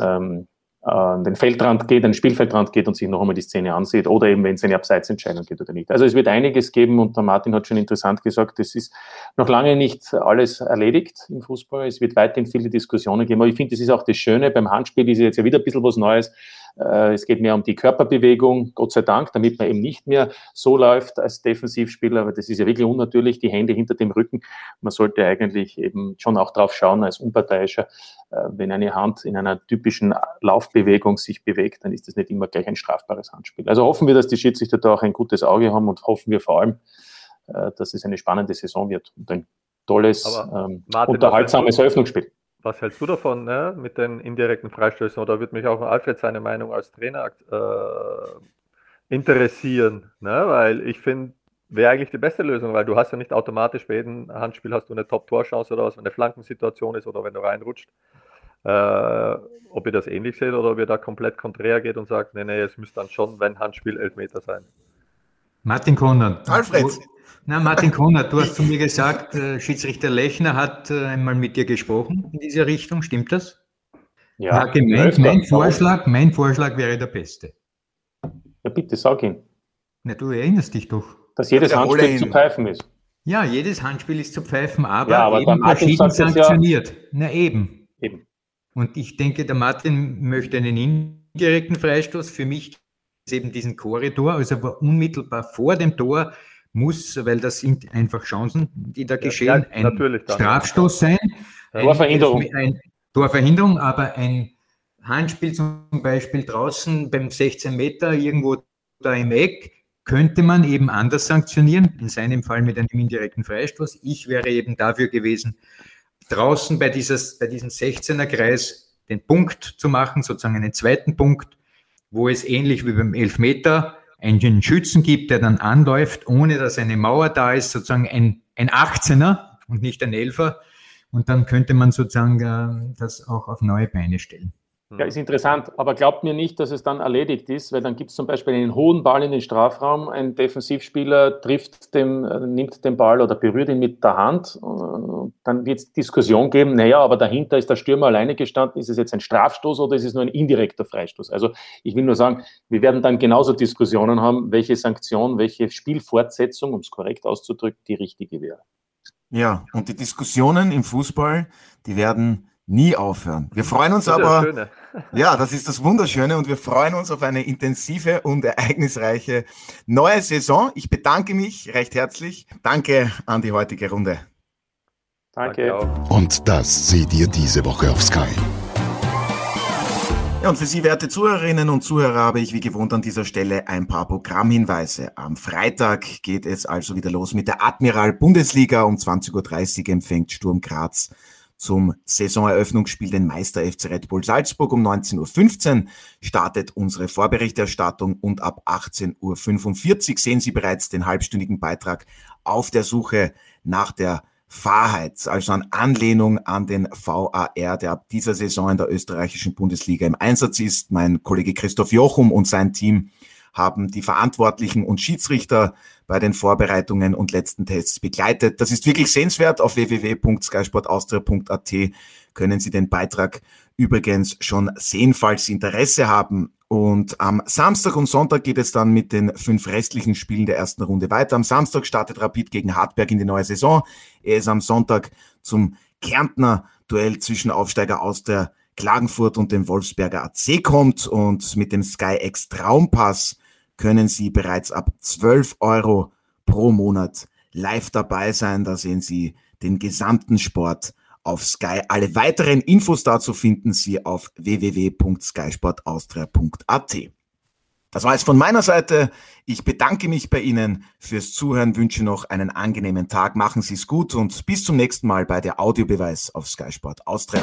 ähm, an den Feldrand geht, an den Spielfeldrand geht und sich noch einmal die Szene ansieht oder eben, wenn es eine Abseitsentscheidung gibt oder nicht. Also es wird einiges geben und der Martin hat schon interessant gesagt, es ist noch lange nicht alles erledigt im Fußball. Es wird weiterhin viele Diskussionen geben. Aber ich finde, das ist auch das Schöne. Beim Handspiel ist jetzt ja wieder ein bisschen was Neues. Äh, es geht mehr um die Körperbewegung, Gott sei Dank, damit man eben nicht mehr so läuft als Defensivspieler, aber das ist ja wirklich unnatürlich, die Hände hinter dem Rücken. Man sollte eigentlich eben schon auch drauf schauen als Unparteiischer, äh, wenn eine Hand in einer typischen Laufbewegung sich bewegt, dann ist das nicht immer gleich ein strafbares Handspiel. Also hoffen wir, dass die Schiedsrichter da auch ein gutes Auge haben und hoffen wir vor allem, äh, dass es eine spannende Saison wird und ein tolles, ähm, unterhaltsames Eröffnungsspiel. Was hältst du davon ne, mit den indirekten Freistößen? Oder würde mich auch Alfred seine Meinung als Trainer äh, interessieren? Ne? Weil ich finde, wäre eigentlich die beste Lösung, weil du hast ja nicht automatisch bei jedem Handspiel hast du eine Top-Torchance oder was, wenn eine Flankensituation ist oder wenn du reinrutscht. Äh, ob ihr das ähnlich seht oder ob ihr da komplett konträr geht und sagt, nee, nee, es müsste dann schon, wenn Handspiel, Elfmeter sein. Martin Konrad. Alfred. Na, Martin Konrad, du hast zu mir gesagt, äh, Schiedsrichter Lechner hat äh, einmal mit dir gesprochen in diese Richtung. Stimmt das? Ja. ja gemeint, mein Vorschlag, mein Vorschlag wäre der beste. Ja, bitte sag ihn. Na, du erinnerst dich doch. Dass jedes ja, Handspiel zu pfeifen ist. Ja, jedes Handspiel ist zu pfeifen, aber, ja, aber eben verschieden sanktioniert. Ja, Na eben. Eben. Und ich denke, der Martin möchte einen indirekten Freistoß. Für mich ist eben diesen Korridor, also unmittelbar vor dem Tor muss, weil das sind einfach Chancen, die da geschehen, ja, ein Strafstoß sein. Torverhinderung. Ein, Torverhinderung, aber ein Handspiel zum Beispiel draußen beim 16 Meter irgendwo da im Eck könnte man eben anders sanktionieren, in seinem Fall mit einem indirekten Freistoß. Ich wäre eben dafür gewesen, draußen bei, dieses, bei diesem 16er Kreis den Punkt zu machen, sozusagen einen zweiten Punkt, wo es ähnlich wie beim Elfmeter einen Schützen gibt, der dann anläuft, ohne dass eine Mauer da ist, sozusagen ein, ein 18er und nicht ein Elfer. Und dann könnte man sozusagen äh, das auch auf neue Beine stellen. Ja, ist interessant, aber glaubt mir nicht, dass es dann erledigt ist, weil dann gibt es zum Beispiel einen hohen Ball in den Strafraum, ein Defensivspieler trifft dem, äh, nimmt den Ball oder berührt ihn mit der Hand, äh, dann wird es Diskussion geben, naja, aber dahinter ist der Stürmer alleine gestanden, ist es jetzt ein Strafstoß oder ist es nur ein indirekter Freistoß? Also ich will nur sagen, wir werden dann genauso Diskussionen haben, welche Sanktion, welche Spielfortsetzung, um es korrekt auszudrücken, die richtige wäre. Ja, und die Diskussionen im Fußball, die werden nie aufhören. Wir freuen uns aber, (laughs) ja, das ist das Wunderschöne und wir freuen uns auf eine intensive und ereignisreiche neue Saison. Ich bedanke mich recht herzlich. Danke an die heutige Runde. Danke. Danke und das seht ihr diese Woche auf Sky. Ja, und für Sie, werte Zuhörerinnen und Zuhörer, habe ich wie gewohnt an dieser Stelle ein paar Programmhinweise. Am Freitag geht es also wieder los mit der Admiral Bundesliga. Um 20.30 Uhr empfängt Sturm Graz zum Saisoneröffnungsspiel den Meister FC Red Bull Salzburg. Um 19.15 Uhr startet unsere Vorberichterstattung und ab 18.45 Uhr sehen Sie bereits den halbstündigen Beitrag auf der Suche nach der Fahrheit, also an Anlehnung an den VAR, der ab dieser Saison in der österreichischen Bundesliga im Einsatz ist. Mein Kollege Christoph Jochum und sein Team haben die Verantwortlichen und Schiedsrichter bei den Vorbereitungen und letzten Tests begleitet. Das ist wirklich sehenswert. Auf www.skysportaustria.at können Sie den Beitrag übrigens schon sehen, falls Sie Interesse haben. Und am Samstag und Sonntag geht es dann mit den fünf restlichen Spielen der ersten Runde weiter. Am Samstag startet Rapid gegen Hartberg in die neue Saison. Er ist am Sonntag zum Kärntner Duell zwischen Aufsteiger aus der Klagenfurt und dem Wolfsberger AC kommt und mit dem SkyX Traumpass können Sie bereits ab 12 Euro pro Monat live dabei sein. Da sehen Sie den gesamten Sport auf Sky. Alle weiteren Infos dazu finden Sie auf www.skysportaustria.at. Das war es von meiner Seite. Ich bedanke mich bei Ihnen fürs Zuhören, wünsche noch einen angenehmen Tag, machen Sie es gut und bis zum nächsten Mal bei der Audiobeweis auf Sky Sport Austria.